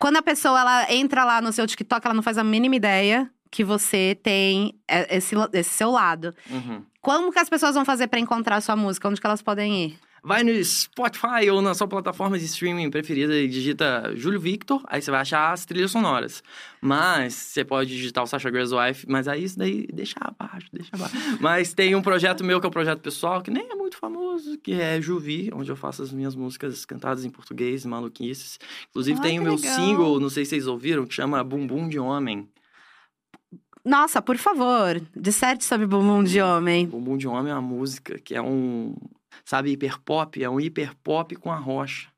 quando a pessoa ela entra lá no seu TikTok, ela não faz a mínima ideia que você tem é, esse, esse seu lado. Uhum. Como que as pessoas vão fazer pra encontrar a sua música? Onde que elas podem ir? Vai no Spotify ou na sua plataforma de streaming preferida e digita Júlio Victor, aí você vai achar as trilhas sonoras. Mas você pode digitar o Sasha Grey's Wife, mas aí isso daí deixa abaixo, deixa abaixo. mas tem um projeto meu que é um projeto pessoal, que nem é muito famoso, que é Juvi, onde eu faço as minhas músicas cantadas em português, maluquices. Inclusive tem o meu legal. single, não sei se vocês ouviram, que chama Bumbum de Homem. Nossa, por favor, disserte sobre bumbum de homem. Bumbum de Homem é uma música que é um, sabe, hiperpop, é um hiperpop com a rocha.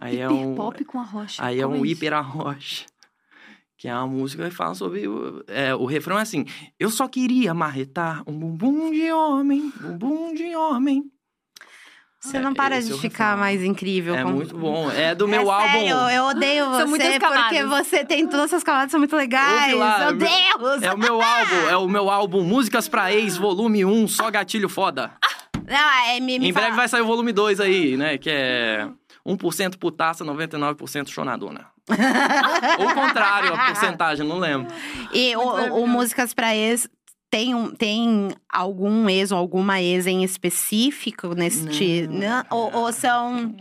Aí é um Hiperpop com a rocha. Aí é Como um isso? hiper arrocha. Que é uma música que fala sobre. O, é, o refrão é assim: Eu só queria marretar um bumbum de homem, bumbum de homem. Você É, não para de é o ficar mais incrível. É com- muito bom. É do É meu álbum. sério, eu odeio você porque você tem todas essas camadas são muito legais. Lá, meu é Deus! É o meu álbum, é o meu álbum Músicas pra Ex, volume 1, só gatilho foda. Não, é me, me em fala- breve vai sair o volume 2 aí, né? Que é 1% putaça, 99% chonadona. Ou o contrário, a porcentagem, não lembro. E o, o-. Músicas pra Ex tem, um, tem algum ex ou alguma ex em específico neste. Não. Não, ou, ou são.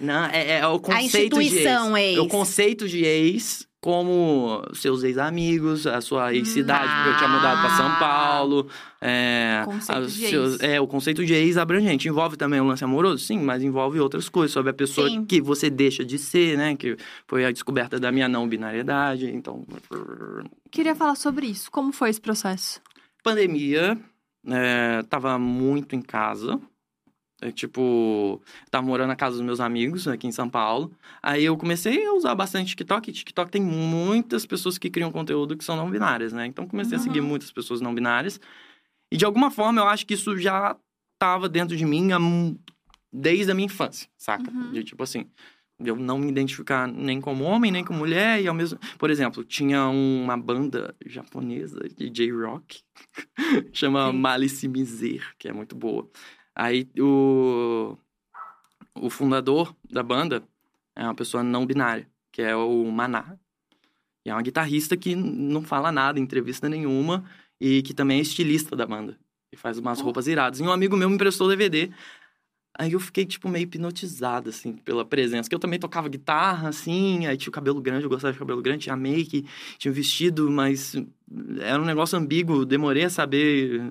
Não, é, é o conceito de ex. ex. É o conceito de ex como seus ex-amigos, a sua ex-cidade, porque eu tinha mudado para São Ah. Paulo. É, Conceito seus- ex. é, o conceito de ex abrangente. Envolve também o lance amoroso? Sim, mas envolve outras coisas. Sobre a pessoa Sim. que você deixa de ser, né? Que foi a descoberta da minha não binariedade. Então, Queria falar sobre isso. Como foi esse processo? Pandemia, é, tava muito em casa. É, tipo, tava morando na casa dos meus amigos aqui em São Paulo. Aí eu comecei a usar bastante TikTok. E TikTok tem muitas pessoas que criam conteúdo que são não binárias, né? Então comecei a seguir Uhum. muitas pessoas não binárias. E de alguma forma eu acho que isso já tava dentro de mim desde a minha infância, saca? Uhum. De tipo assim, eu não me identificar nem como homem, nem como mulher, e ao mesmo. Por exemplo, tinha uma banda japonesa de J-Rock, chama Sim. Malice Miser, que é muito boa. Aí o. O fundador da banda é uma pessoa não binária, que é o Maná. E é uma guitarrista que não fala nada em entrevista nenhuma e que também é estilista da banda. E faz umas Oh. roupas iradas. E um amigo meu me emprestou o DVD. Aí eu fiquei, tipo, meio hipnotizado, assim, pela presença. Que eu também tocava guitarra, assim, aí tinha o cabelo grande, eu gostava de cabelo grande, tinha make, tinha um vestido, mas era um negócio ambíguo, demorei a saber.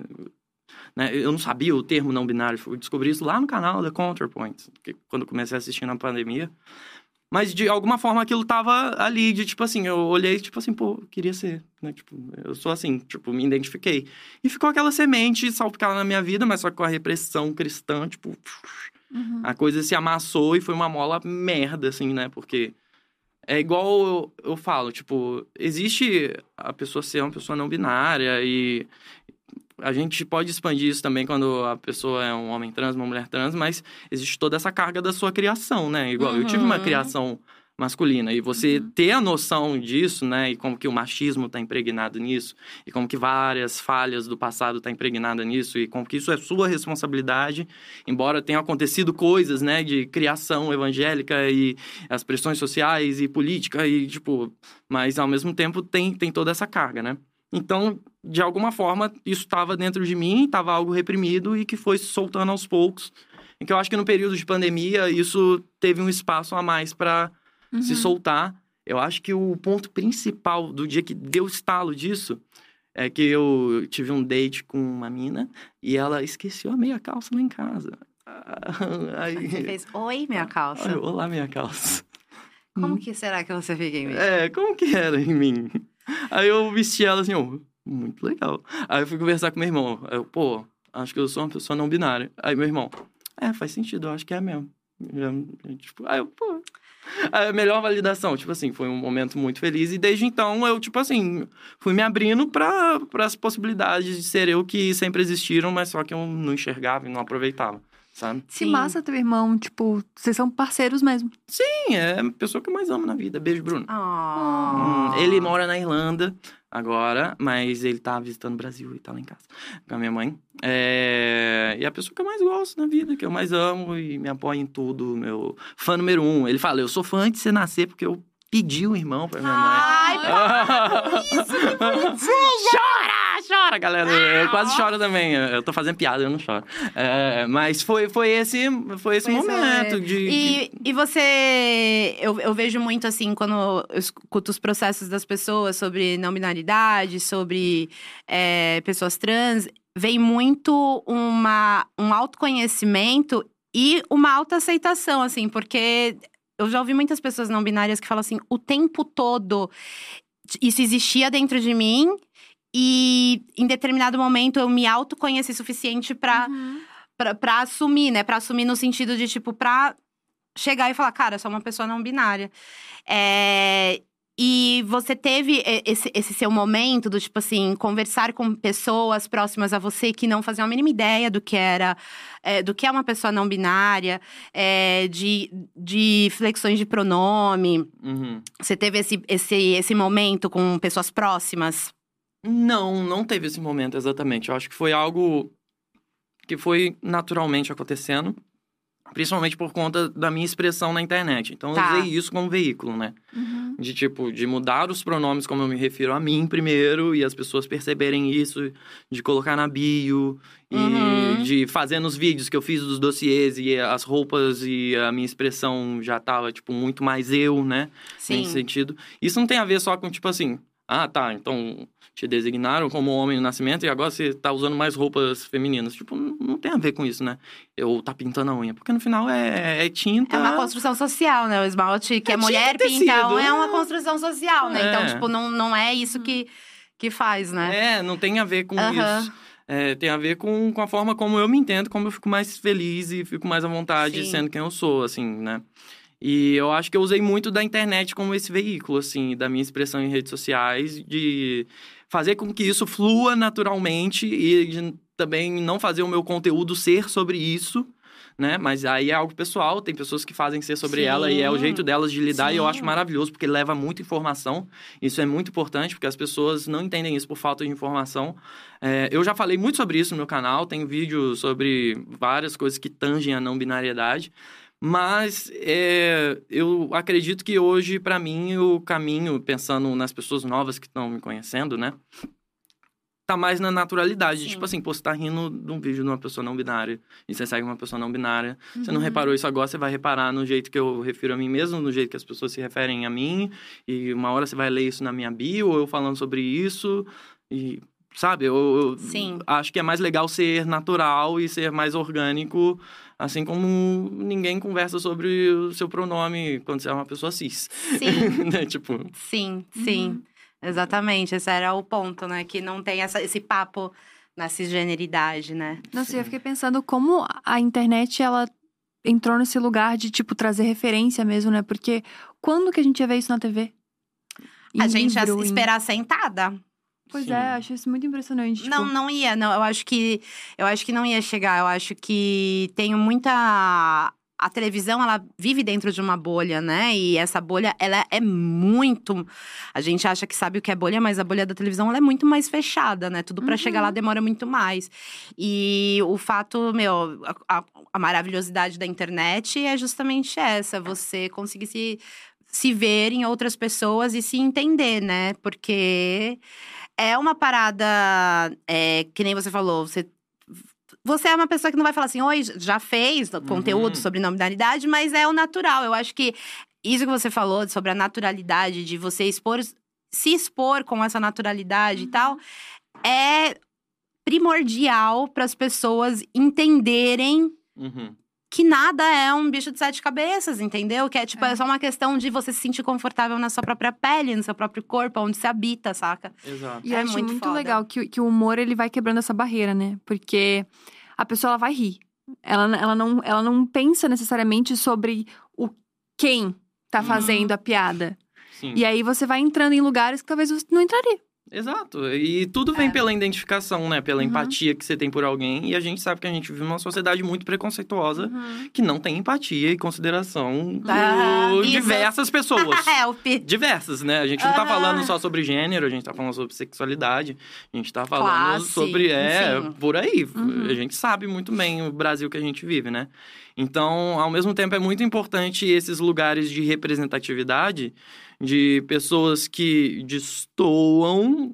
Né? Eu não sabia o termo não binário, fui descobrir isso lá no canal da Counterpoint, quando comecei a assistir na pandemia. Mas de alguma forma aquilo tava ali, de tipo assim, eu olhei, tipo assim, pô, eu queria ser, né? Tipo, eu sou assim, tipo, me identifiquei. E ficou aquela semente salpicada na minha vida, mas só com a repressão cristã, tipo, Uhum. a coisa se amassou e foi uma mola merda, assim, né? Porque é igual eu, eu falo, tipo, existe a pessoa ser uma pessoa não binária e a gente pode expandir isso também quando a pessoa é um homem trans, uma mulher trans, mas existe toda essa carga da sua criação, né? Igual eu tive uma Uhum. criação masculina e você ter a noção disso, né? E como que o machismo tá impregnado nisso e como que várias falhas do passado tá impregnada nisso e como que isso é sua responsabilidade, embora tenha acontecido coisas, né, de criação evangélica e as pressões sociais e política e tipo, mas ao mesmo tempo tem tem toda essa carga, né? Então, de alguma forma, isso estava dentro de mim, estava algo reprimido e que foi se soltando aos poucos. E que eu acho que no período de pandemia isso teve um espaço a mais para se Uhum. soltar. Eu acho que o ponto principal do dia que deu estalo disso é que eu tive um date com uma mina e ela esqueceu a meia calça lá em casa. Aí, Você fez oi, minha calça. Olá, minha calça. Como que será que você fica em mim? É, como que era em mim? Aí eu vesti ela assim, ó, muito legal. Aí eu fui conversar com meu irmão. Eu, pô, acho que eu sou uma pessoa não binária. Aí meu irmão, é, faz sentido, eu acho que é mesmo. Já, tipo, aí eu, pô. A melhor validação, tipo assim, foi um momento muito feliz. E desde então eu, tipo assim, fui me abrindo para as possibilidades de ser eu que sempre existiram, mas só que eu não enxergava e não aproveitava, sabe? Que Sim. massa teu irmão, tipo, vocês são parceiros mesmo. Sim, é a pessoa que eu mais amo na vida. Beijo, Bruno. Oh. Hum, ele mora na Irlanda agora, mas ele tá visitando o Brasil e tá lá em casa com a minha mãe. É... E é a pessoa que eu mais gosto na vida, que eu mais amo e me apoia em tudo, meu fã número um. Ele fala, eu sou fã antes de você nascer, porque eu pedi um irmão pra minha mãe. Ai, chora, chora, galera. Eu quase choro também. Eu tô fazendo piada, eu não choro. É, mas foi, foi esse, foi esse esse momento momento. de. E, e você. Eu, eu vejo muito assim, quando eu escuto os processos das pessoas sobre não binaridade, sobre é, pessoas trans, vem muito uma, um autoconhecimento e uma autoaceitação, assim, porque eu já ouvi muitas pessoas não binárias que falam assim, o tempo todo isso existia dentro de mim. E em determinado momento eu me autoconheci suficiente pra Uhum. pra, pra assumir, né? Pra assumir no sentido de, tipo, pra chegar e falar, cara, eu sou uma pessoa não binária. É, E você teve e- esse, esse seu momento do, tipo assim, conversar com pessoas próximas a você que não faziam a mínima ideia do que era, é, do que é uma pessoa não binária, é, de, de flexões de pronome. Uhum. Você teve esse, esse, esse momento com pessoas próximas? Não, não teve esse momento exatamente. Eu acho que foi algo que foi naturalmente acontecendo, principalmente por conta da minha expressão na internet. Então Tá. eu usei isso como veículo, né? Uhum. De tipo, de mudar os pronomes como eu me refiro a mim primeiro e as pessoas perceberem isso, de colocar na bio e Uhum. de fazer nos vídeos que eu fiz dos dossiês e as roupas e a minha expressão já tava, tipo, muito mais eu, né? nesse sentido. Isso não tem a ver só com, tipo assim, ah, tá, então te designaram como homem no nascimento e agora você tá usando mais roupas femininas. Tipo, não, tem a ver com isso, né? Eu tá pintando a unha. Porque no final é, é tinta. É uma construção social, né? O esmalte que É, a mulher pinta sido. é uma construção social, né? Então, É. tipo, não, não é isso que, que faz, né? É, não tem a ver com Aham. isso. É, tem a ver com, com a forma como eu me entendo, como eu fico mais feliz e fico mais à vontade Sim. sendo quem eu sou, assim, né? E eu acho que eu usei muito da internet como esse veículo, assim, da minha expressão em redes sociais, de fazer com que isso flua naturalmente e também não fazer o meu conteúdo ser sobre isso, né? Mas aí é algo pessoal, tem pessoas que fazem ser sobre Sim. ela e é o jeito delas de lidar e eu Sim. acho maravilhoso porque leva muita informação. Isso é muito importante porque as pessoas não entendem isso por falta de informação. É, eu já falei muito sobre isso no meu canal, tem vídeo sobre várias coisas que tangem a não binariedade. Mas é, eu acredito que hoje, para mim, o caminho, pensando nas pessoas novas que estão me conhecendo, né? Tá mais na naturalidade. Sim. Tipo assim, pô, você tá rindo de um vídeo de uma pessoa não binária e você segue uma pessoa não binária. Você não Uhum. reparou isso agora, você vai reparar no jeito que eu refiro a mim mesmo, no jeito que as pessoas se referem a mim. E uma hora você vai ler isso na minha bio, ou eu falando sobre isso. E, sabe, eu, eu Sim. acho que é mais legal ser natural e ser mais orgânico. Assim como ninguém conversa sobre o seu pronome quando você é uma pessoa cis. Sim, né? Tipo, sim, sim. Exatamente. Esse era o ponto, né? Que não tem essa, esse papo na cisgeneridade, né? Nossa, eu Sim. fiquei pensando como a internet, ela entrou nesse lugar de, tipo, trazer referência mesmo, né? Porque quando que a gente ia ver isso na TV? Em a gente ia em- esperar sentada. Pois Sim. é, acho isso muito impressionante. Não, tipo, não ia, não. Eu acho que eu acho que não ia chegar. Eu acho que tem muita a televisão, ela vive dentro de uma bolha, né? E essa bolha, ela é muito a gente acha que sabe o que é bolha, mas a bolha da televisão ela é muito mais fechada, né? Tudo pra Uhum. chegar lá demora muito mais. E o fato, meu, a, a- a maravilhosidade da internet é justamente essa, você conseguir se se ver em outras pessoas e se entender, né? Porque é uma parada é, que nem você falou, você você é uma pessoa que não vai falar assim, oi, já fez conteúdo Uhum. sobre não binaridade, mas é o natural. Eu acho que isso que você falou sobre a naturalidade, de você expor, se expor com essa naturalidade e tal, é primordial para as pessoas entenderem uhum. Que nada é um bicho de sete cabeças, entendeu? Que é tipo, é. É. só uma questão de você se sentir confortável na sua própria pele, no seu próprio corpo, onde você habita, saca? exato. E É acho muito muito, legal que, o- que o humor ele vai quebrando essa barreira, né? Porque a pessoa ela vai rir. Ela, ela, não, ela não pensa necessariamente sobre o quem tá Uhum. fazendo a piada. Sim. E aí você vai entrando em lugares que talvez você não entraria. Exato. E tudo vem É. pela identificação, né? Pela Uhum. empatia que você tem por alguém. E a gente sabe que a gente vive numa sociedade muito preconceituosa que não tem empatia e consideração por Ah, isso. diversas pessoas. é, o pi... Diversas, né? A gente não tá falando só sobre gênero, a gente tá falando sobre sexualidade, a gente tá falando Classe, sobre. É, enfim. por aí. Uhum. A gente sabe muito bem o Brasil que a gente vive, né? Então, ao mesmo tempo, é muito importante esses lugares de representatividade de pessoas que destoam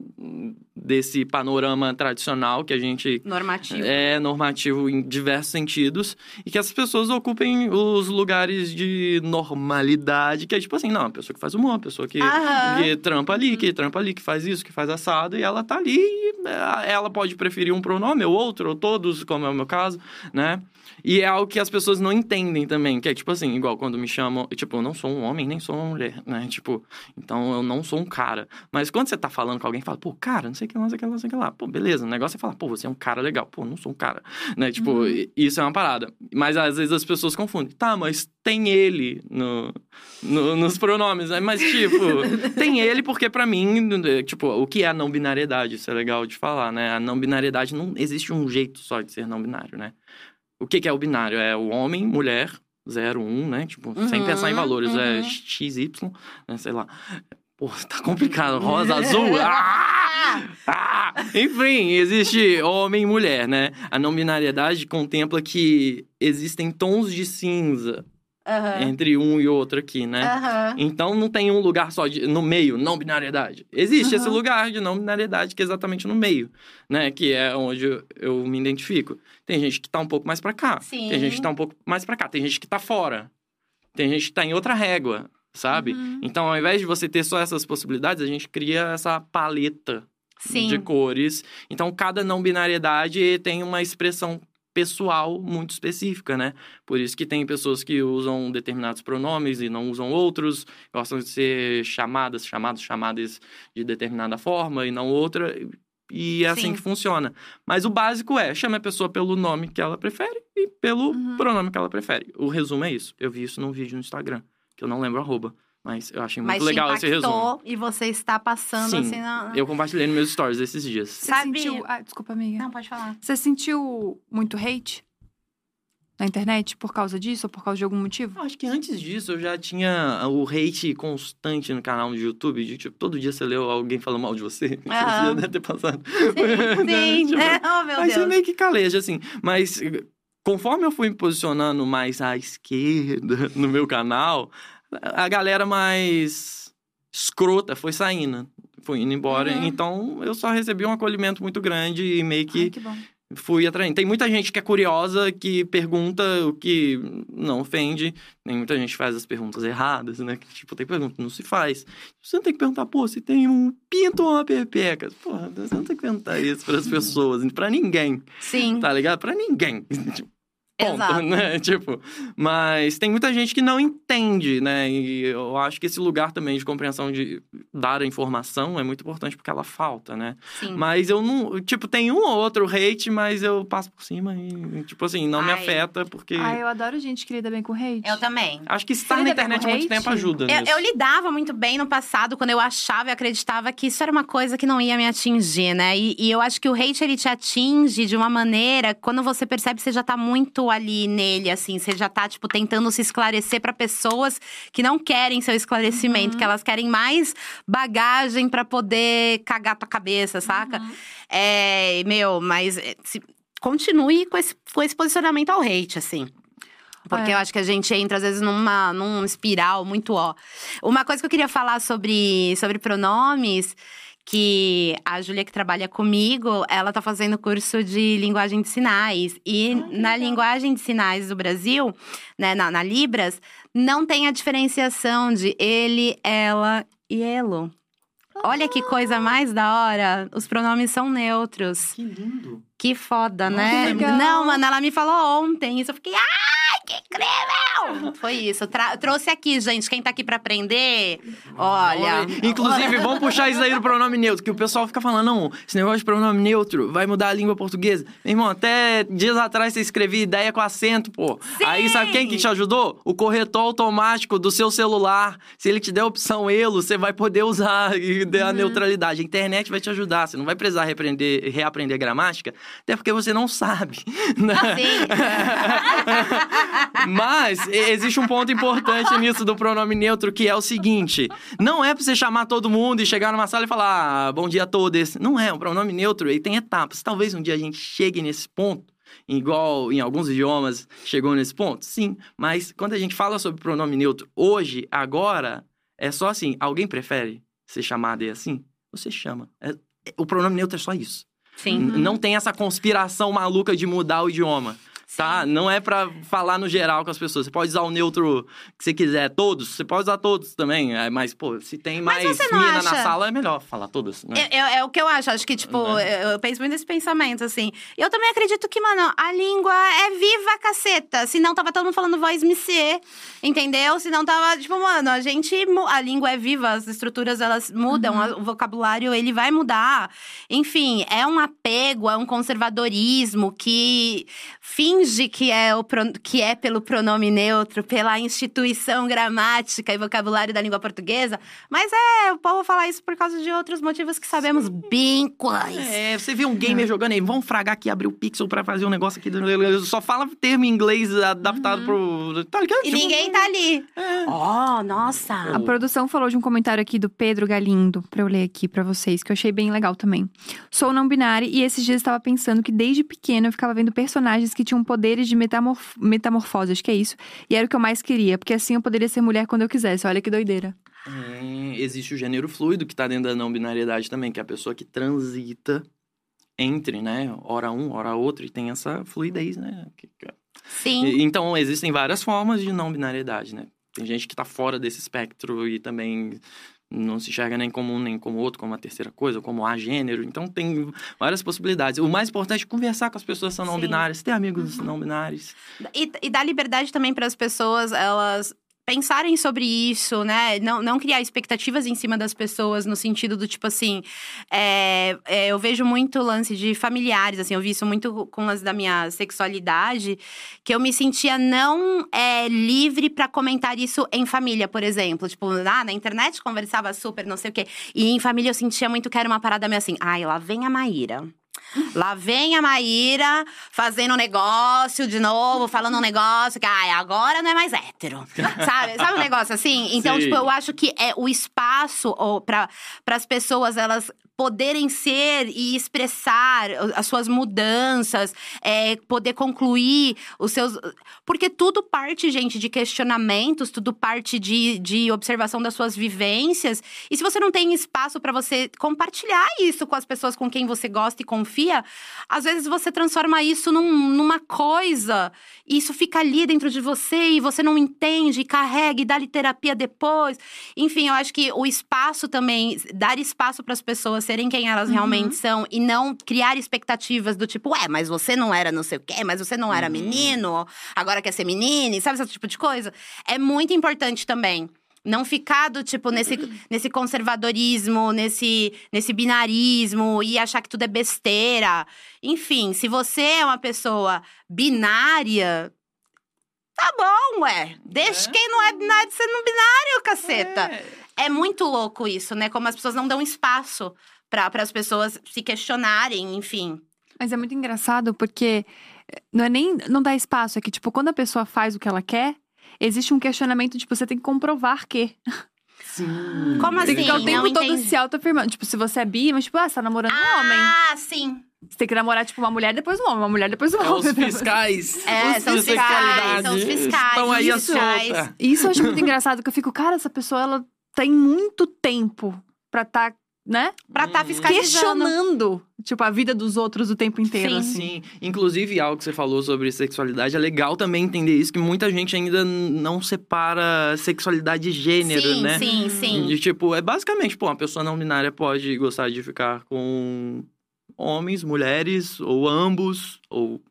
desse panorama tradicional que a gente Normativo. é normativo em diversos sentidos e que essas pessoas ocupem os lugares de normalidade, que é tipo assim, não, a pessoa que faz humor, a pessoa que, que trampa ali, que trampa ali, que faz isso, que faz assado, e ela tá ali, e é, ela pode preferir um pronome ou outro, ou todos, como é o meu caso, né? E é algo que as pessoas não entendem também, que é tipo assim, igual quando me chamam, tipo, eu não sou um homem, nem sou uma mulher, né? Tipo, então eu não sou um cara. Mas quando você tá falando com alguém, fala, pô, cara, não sei o que lá, não sei o que lá, não sei o que lá. Pô, beleza, o negócio é falar, pô, você é um cara legal. Pô, não sou um cara, né? Tipo, i- isso é uma parada. Mas às vezes as pessoas confundem. Tá, mas tem ele no, no- nos pronomes, né? Mas, tipo, tem ele porque pra mim, tipo, o que é a não binariedade? Isso é legal de falar, né? A não binariedade não existe um jeito só de ser não binário, né? O que, que é o binário? É o homem, mulher, 0, 1, né? Tipo, sem Uhum, pensar em valores. É uhum. XY, né? Sei lá. Pô, tá complicado. Rosa, azul. Ah! Ah! Enfim, existe homem e mulher, né? A não binariedade contempla que existem tons de cinza Aham. entre um e outro aqui, né? Aham. Então não tem um lugar só de, no meio, não binariedade. Existe esse Aham. lugar de não binariedade que é exatamente no meio, né? Que é onde eu, eu me identifico. Tem gente que tá um pouco mais pra cá. Sim. Tem gente que tá um pouco mais pra cá. Tem gente que tá fora. Tem gente que tá em outra régua, sabe? Uhum. Então, ao invés de você ter só essas possibilidades, a gente cria essa paleta Sim. de cores. Então, cada não binariedade tem uma expressão pessoal muito específica, né? Por isso que tem pessoas que usam determinados pronomes e não usam outros, gostam de ser chamadas, chamados, chamadas de determinada forma e não outra. E é assim Sim. que funciona. Mas o básico é, chame a pessoa pelo nome que ela prefere e pelo Uhum. pronome que ela prefere. O resumo é isso. Eu vi isso num vídeo no Instagram, que eu não lembro arroba, mas eu achei muito Mas legal esse resumo. e você está passando Sim, assim na... Eu compartilhei nos meus stories esses dias. Você Sabe- sentiu... Ah, desculpa, amiga. Não, pode falar. Você sentiu muito hate na internet por causa disso ou por causa de algum motivo? Eu acho que antes disso eu já tinha o hate constante no canal do YouTube. De, tipo, todo dia você leu alguém falando mal de você. Você Aham. já deve ter passado. Sim, Tipo, é, oh meu Aí você Deus. meio que caleja, assim. Mas conforme eu fui me posicionando mais à esquerda no meu canal, a galera mais escrota foi saindo. Foi indo embora. Uhum. Então eu só recebi um acolhimento muito grande e meio que Ai, que bom. fui atraindo. Tem muita gente que é curiosa, que pergunta o que não ofende. Tem muita gente que faz as perguntas erradas, né? Que, tipo, tem pergunta que não se faz. Você não tem que perguntar, pô, se tem um pinto ou uma pepeca. Porra, você não tem que perguntar isso para as pessoas, pra ninguém, Sim. tá ligado? Pra ninguém. Ponto, Exato. né? Tipo, mas tem muita gente que não entende, né? E eu acho que esse lugar também de compreensão de dar a informação é muito importante porque ela falta, né? Sim. Mas eu não. Tipo, tem um ou outro hate, mas eu passo por cima e, tipo assim, não me Ai. afeta, porque. Ai, eu adoro gente que lida bem com hate. Eu também. Acho que estar na internet há muito hate? tempo ajuda. Eu, nisso. eu lidava muito bem no passado, quando eu achava e acreditava que isso era uma coisa que não ia me atingir, né? E, e eu acho que o hate, ele te atinge de uma maneira… Quando você percebe que você já tá muito ali nele, assim. Você já tá, tipo, tentando se esclarecer pra pessoas que não querem seu esclarecimento. Uhum. Que elas querem mais bagagem pra poder cagar tua cabeça, saca? Uhum. É, meu, mas… é, se- continue com esse, com esse posicionamento ao hate, assim. Porque É. eu acho que a gente entra, às vezes, numa, num espiral muito ó. Uma coisa que eu queria falar sobre, sobre pronomes, que a Júlia que trabalha comigo, ela tá fazendo curso de linguagem de sinais. E na linguagem de sinais do Brasil, né, na, na Libras, não tem a diferenciação de ele, ela e elo. Olha que coisa mais da hora. Os pronomes são neutros. Que lindo. Que foda, Nossa, né? que legal. Não, mano, ela me falou ontem isso. Eu fiquei, ai, que incrível! Foi isso. Tra- trouxe aqui, gente. Quem tá aqui pra aprender, olha. Inclusive, vamos puxar isso aí do pronome neutro, que o pessoal fica falando, não, esse negócio de pronome neutro vai mudar a língua portuguesa. Meu irmão, até dias atrás você escrevia ideia com acento, pô. Aí sabe quem que te ajudou? O corretor automático do seu celular. Se ele te der a opção elo, você vai poder usar e der a neutralidade. A internet vai te ajudar. Você não vai precisar reaprender, reaprender gramática, até porque você não sabe. né? Mas existe um ponto importante nisso do pronome neutro, que é o seguinte: não é pra você chamar todo mundo e chegar numa sala e falar ah, bom dia a todos. Não é, o pronome neutro ele tem etapas. Talvez um dia a gente chegue nesse ponto igual em alguns idiomas chegou nesse ponto? Sim, mas quando a gente fala sobre pronome neutro, hoje, agora, é só assim, alguém prefere ser chamado e assim? Você chama. É- o pronome neutro é só isso. Sim. Não tem essa conspiração maluca de mudar o idioma. Tá? Não é pra falar no geral com as pessoas. Você pode usar o neutro que você quiser, todos. Você pode usar todos também. é, Mas, pô, se tem Mas mais não mina na acha- sala, é melhor falar todas, né? É, é- é o que eu acho. Acho que, tipo, Né? eu, eu penso muito nesse pensamento, assim. Eu também acredito que, mano, a língua é viva, caceta. Senão tava todo mundo falando voz monsieur, entendeu? Senão tava, tipo, mano, a gente. A língua é viva, as estruturas elas mudam, a- o vocabulário ele vai mudar. Enfim, é um apego, é um conservadorismo que finge que é, o pro- que é pelo pronome neutro, pela instituição gramática e vocabulário da língua portuguesa. Mas é, o povo fala isso por causa de outros motivos que sabemos bem quais. É, você vê um gamer jogando aí, vamos fragar aqui, abrir o pixel pra fazer um negócio aqui. Só fala termo em inglês adaptado pro. Tá ligado? E Tipo, ninguém tá ali. Oh, nossa! A produção falou de um comentário aqui do Pedro Galindo, pra eu ler aqui pra vocês, que eu achei bem legal também. Sou não binária e esses dias estava pensando que desde pequena eu ficava vendo personagens que tinham poderes de metamorf metamorfose, acho que é isso. E era o que eu mais queria, porque assim eu poderia ser mulher quando eu quisesse. Olha que doideira. É, existe o gênero fluido que tá dentro da não binariedade também, que é a pessoa que transita entre, né? Hora um, hora outro, e tem essa fluidez, né? Que- Sim. E- Então, existem várias formas de não binariedade, né? Tem gente que tá fora desse espectro e também não se enxerga nem como um, nem como outro, como uma terceira coisa, como a gênero. Então, tem várias possibilidades. O mais importante é conversar com as pessoas que são não Sim. binárias, ter amigos não binários. E, e dá liberdade também para as pessoas, elas pensarem sobre isso, né? Não, não criar expectativas em cima das pessoas, no sentido do tipo assim. é, é, eu vejo muito lance de familiares, assim, eu vi isso muito com lance da minha sexualidade, que eu me sentia não é, livre para comentar isso em família, por exemplo. Tipo, ah, na internet conversava super, não sei o quê. E em família eu sentia muito que era uma parada meio assim, ai, lá vem a Maíra. Lá vem a Maíra fazendo um negócio de novo, falando um negócio que ai, agora não é mais hétero. sabe? Sabe um negócio assim? Então, Sim. tipo, eu acho que é o espaço para as pessoas elas poderem ser e expressar as suas mudanças, é, poder concluir os seus. Porque tudo parte, gente, de questionamentos, tudo parte de, de observação das suas vivências. E se você não tem espaço para você compartilhar isso com as pessoas com quem você gosta e confia, às vezes você transforma isso num- numa coisa e isso fica ali dentro de você e você não entende, e carrega e dá terapia depois. Enfim, eu acho que o espaço também, dar espaço para as pessoas serem quem elas realmente são e não criar expectativas do tipo, ué, mas você não era não sei o quê, mas você não era menino, agora quer ser menina, sabe esse tipo de coisa? É muito importante também. Não ficar do tipo nesse, nesse conservadorismo, nesse, nesse binarismo e achar que tudo é besteira. Enfim, se você é uma pessoa binária, tá bom, ué. Deixa É. quem não é binário ser no binário, caceta. É. muito louco isso, né? Como as pessoas não dão espaço para as pessoas se questionarem, enfim. Mas é muito engraçado porque eh, não é nem não dá espaço, é que tipo, quando a pessoa faz o que ela quer, existe um questionamento, tipo, você tem que comprovar que. Sim. Como Você tem que ficar o Assim, tempo não todo entendi. se auto-afirmando. Tipo, se você é bi, mas tipo, ah, você tá namorando um homem. Ah, sim. Você tem que namorar, tipo, uma mulher, depois um homem, uma mulher, depois um É homem. os fiscais. É, são os fiscais, são os fiscais, Estão aí os fiscais. solta. Isso eu acho muito engraçado, que eu fico, cara, essa pessoa, ela tem muito tempo pra tá, né? Pra estar tá Uhum. fiscalizando. Questionando, tipo, a vida dos outros o tempo inteiro, Sim. assim. Sim, inclusive algo que você falou sobre sexualidade, é legal também entender isso, que muita gente ainda não separa sexualidade e gênero, sim, né? sim, sim. De, tipo, é basicamente, pô, uma pessoa não binária pode gostar de ficar com homens, mulheres, ou ambos, ou.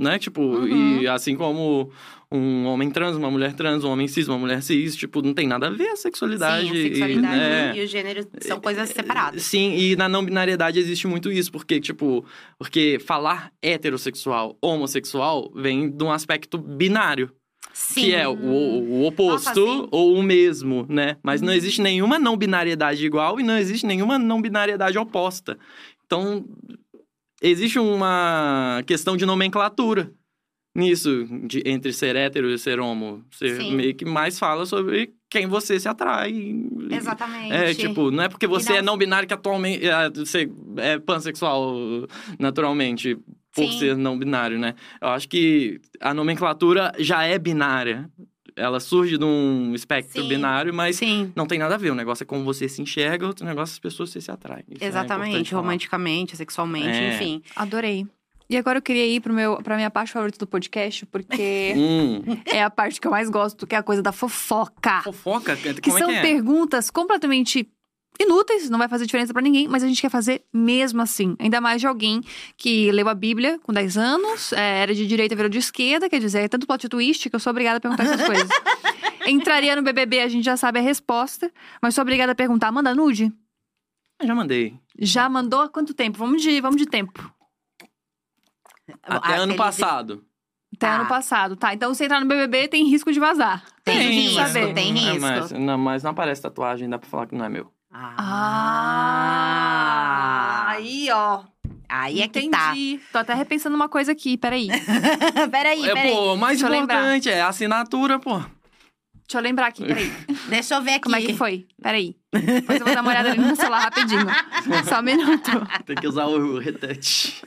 Né? Tipo, Uhum. e assim como um homem trans, uma mulher trans, um homem cis, uma mulher cis, tipo, não tem nada a ver a sexualidade. Sim, a e, sexualidade né? e o gênero são coisas separadas. Sim, e na não binariedade existe muito isso, porque, tipo, porque falar heterossexual, homossexual, vem de um aspecto binário, Sim. que é o, o oposto Nossa, ou o mesmo, né? Mas Uhum. não existe nenhuma não binariedade igual e não existe nenhuma não binariedade oposta. Então, existe uma questão de nomenclatura nisso, de, entre ser hétero e ser homo. Você Sim. meio que mais fala sobre quem você se atrai. Exatamente. É, tipo, não é porque você não- é não binário que atualmente é, você é pansexual naturalmente. por Sim. ser não binário, né? Eu acho que a nomenclatura já é binária. Ela surge de um espectro Sim. binário, mas Sim. não tem nada a ver. O negócio é como você se enxerga, outro negócio é as pessoas você se atraem. Isso é Exatamente, falar. romanticamente, sexualmente, É. enfim. Adorei. E agora eu queria ir pro meu, pra minha parte favorita do podcast, porque Hum, é a parte que eu mais gosto, que é a coisa da fofoca. fofoca, como Que é são que é? perguntas completamente inúteis, não vai fazer diferença pra ninguém, mas a gente quer fazer mesmo assim. Ainda mais de alguém que leu a Bíblia com 10 anos, é, era de direita, virou de esquerda, quer dizer, é tanto plot twist que eu sou obrigada a perguntar essas coisas. Entraria no BBB, a gente já sabe a resposta, mas sou obrigada a perguntar, manda nude? Eu Já mandei. Já mandou há quanto tempo? Vamos de, vamos de tempo. Até A ano passado. Até Tá. ano passado, tá? Então, se entrar no BBB, tem risco de vazar. Tem Tem risco, saber. tem É, risco. mas, não, mas não aparece tatuagem, dá pra falar que não é meu. Ah. Aí, ó. Aí é que tá. Entendi. Tô até repensando uma coisa aqui, peraí. peraí, É, peraí. pô, o mais Deixa importante é a assinatura, pô. Deixa eu lembrar aqui, peraí. Deixa eu ver aqui. Como é que foi? Peraí. Depois eu vou dar uma olhada ali no celular rapidinho. Só um minuto. Tem que usar o retouch.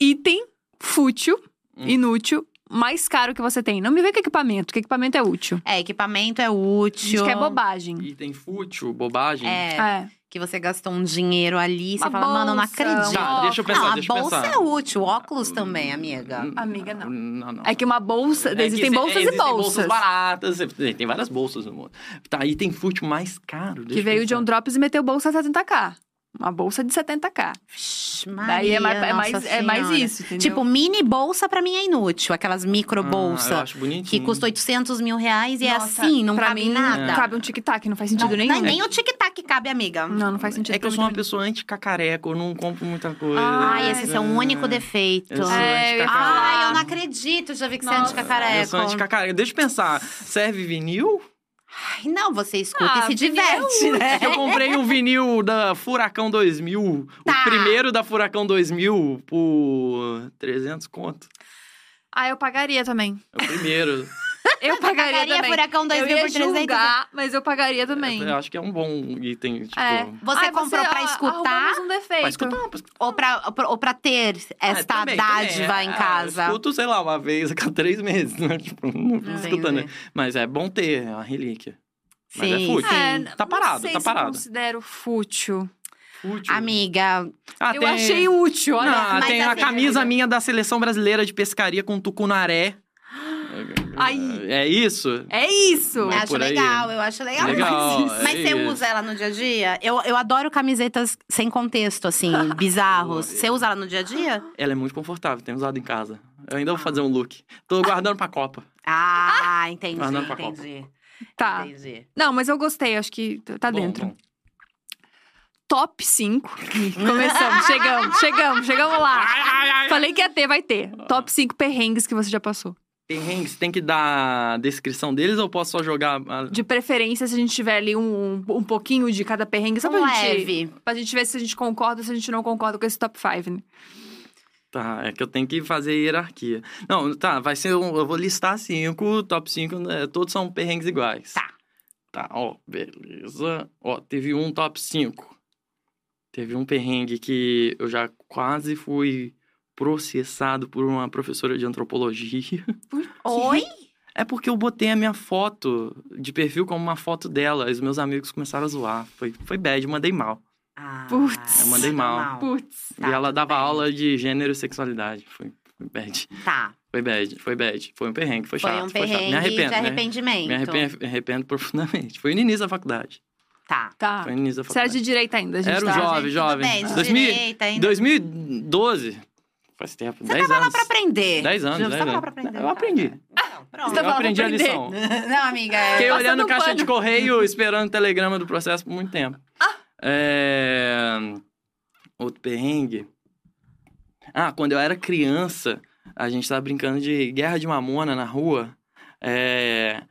Item fútil, Hum. inútil, mais caro que você tem. Não me vê com equipamento, que equipamento é útil. É, equipamento é A útil. gente quer bobagem. Item fútil, bobagem. É, É. que você gastou um dinheiro ali, você Uma fala, mano, eu não bolsa, acredito. Tá, deixa eu pensar, não, a deixa eu bolsa pensar. é útil, óculos também, amiga. Amiga, não. Não, não. É que uma bolsa. É que existem bolsas existem e bolsas. baratas. Tem várias bolsas no mundo. Tá, item fútil mais caro. deixa que veio de um drops e meteu bolsa 70k. Uma bolsa de 70k. Vixe, Daí é mais, Maria, é mais, Nossa é mais isso, entendeu? Tipo, mini bolsa pra mim é inútil. Aquelas micro Ah, eu bolsa acho bonitinho. que custa 800 mil reais e é Nossa, assim, não pra cabe mim, nada. cabe um tic-tac, não faz sentido Não, nenhum. nem o tic-tac cabe, amiga. Não, não faz sentido. É que eu sou uma pessoa anti-cacareco, eu não compro muita coisa. Ai, esse é o seu único defeito. Eu sou É. Ai, eu não acredito, já vi que você é Nossa, anticacareco. Eu sou anti-cacareco. Deixa eu pensar, serve vinil? Ai, não, você escuta Ah, e se diverte, né? Eu comprei um vinil da Furacão 2000, Tá. o primeiro da Furacão 2000, por 300 conto. Ah, eu pagaria também. É o primeiro. Eu pagaria, Pagaria também. Furacão 2000 eu ia por 300? julgar, mas eu pagaria também. Eu acho que é um bom item, tipo... É. Você Ai, comprou pra ó, escutar? arrumamos um defeito. Pra escutar, pra escutar. Ou pra, ou pra- pra ter esta Ah, também, dádiva também. em Ah, casa. Eu escuto, sei lá, uma vez a cada três meses, né? Tipo, não fico escutando. né? Mas é bom ter, é uma relíquia. Mas é Sim, fútil. É, sim. Tá não parado, sei tá se parado. Eu considero fútil. Fútil. Amiga, Ah, eu tem- achei útil, olha. Não, mas tem a assim, camisa minha da seleção brasileira de pescaria com tucunaré. Ai. É isso? É isso. É acho por aí. legal, eu acho legal. Legal, Mas, é mas você isso. usa ela no dia a dia? Eu, eu adoro camisetas sem contexto, assim, bizarros. Você usa ela no dia a dia? Ela é muito confortável, tenho usado em casa. Eu ainda vou fazer um look. Tô guardando pra Copa. Ah, entendi, Guardando pra Copa. entendi. Tá. Entendi. Não, mas eu gostei, acho que tá Bom, dentro. bom. Top 5. Começamos, chegamos, chegamos, chegamos lá. Falei que ia ter, vai ter. Top 5 perrengues que você já passou. Perrengues, tem que dar a descrição deles ou posso só jogar? a- De preferência, se a gente tiver ali um, um pouquinho de cada perrengue, só pra Um gente. leve. Pra gente ver se a gente concorda ou se a gente não concorda com esse top 5, né? Tá, é que eu tenho que fazer hierarquia. Não, tá, vai ser um, eu vou listar cinco, top cinco, né, todos são perrengues iguais. Tá. Tá, ó, beleza. Ó, teve um top 5. Teve um perrengue que eu já quase fui processado por uma professora de antropologia. Oi? É porque eu botei a minha foto de perfil como uma foto dela. E os meus amigos começaram a zoar. Foi, foi bad, mandei mal. Ah, Putz. Eu mandei mal. Putz. Tá, e ela dava bem. aula de gênero e sexualidade. Foi, foi bad. Tá. Foi bad, foi bad. Foi um perrengue, foi Foi chato. um foi chato. perrengue Me arrependo. de né? arrependimento. Me arrependo, me arrependo profundamente. Foi no início da faculdade. Tá. Tá. Foi no início da Você era faculdade. de direita ainda, a gente Era um tá. jovem, jovem. bem, de 2000 direita ainda. 2012. Faz tempo, Você 10 tava lá anos. pra aprender. 10 anos, Você 10 tava lá anos. pra aprender. Eu aprendi. Então, pronto. Você tava Eu lá aprendi pra a aprender. lição. Não, amiga. Fiquei eu- Passando olhando caixa pano. de correio, esperando o telegrama do processo por muito tempo. É... Outro perrengue. Ah, quando eu era criança, a gente tava brincando de guerra de mamona na rua. É...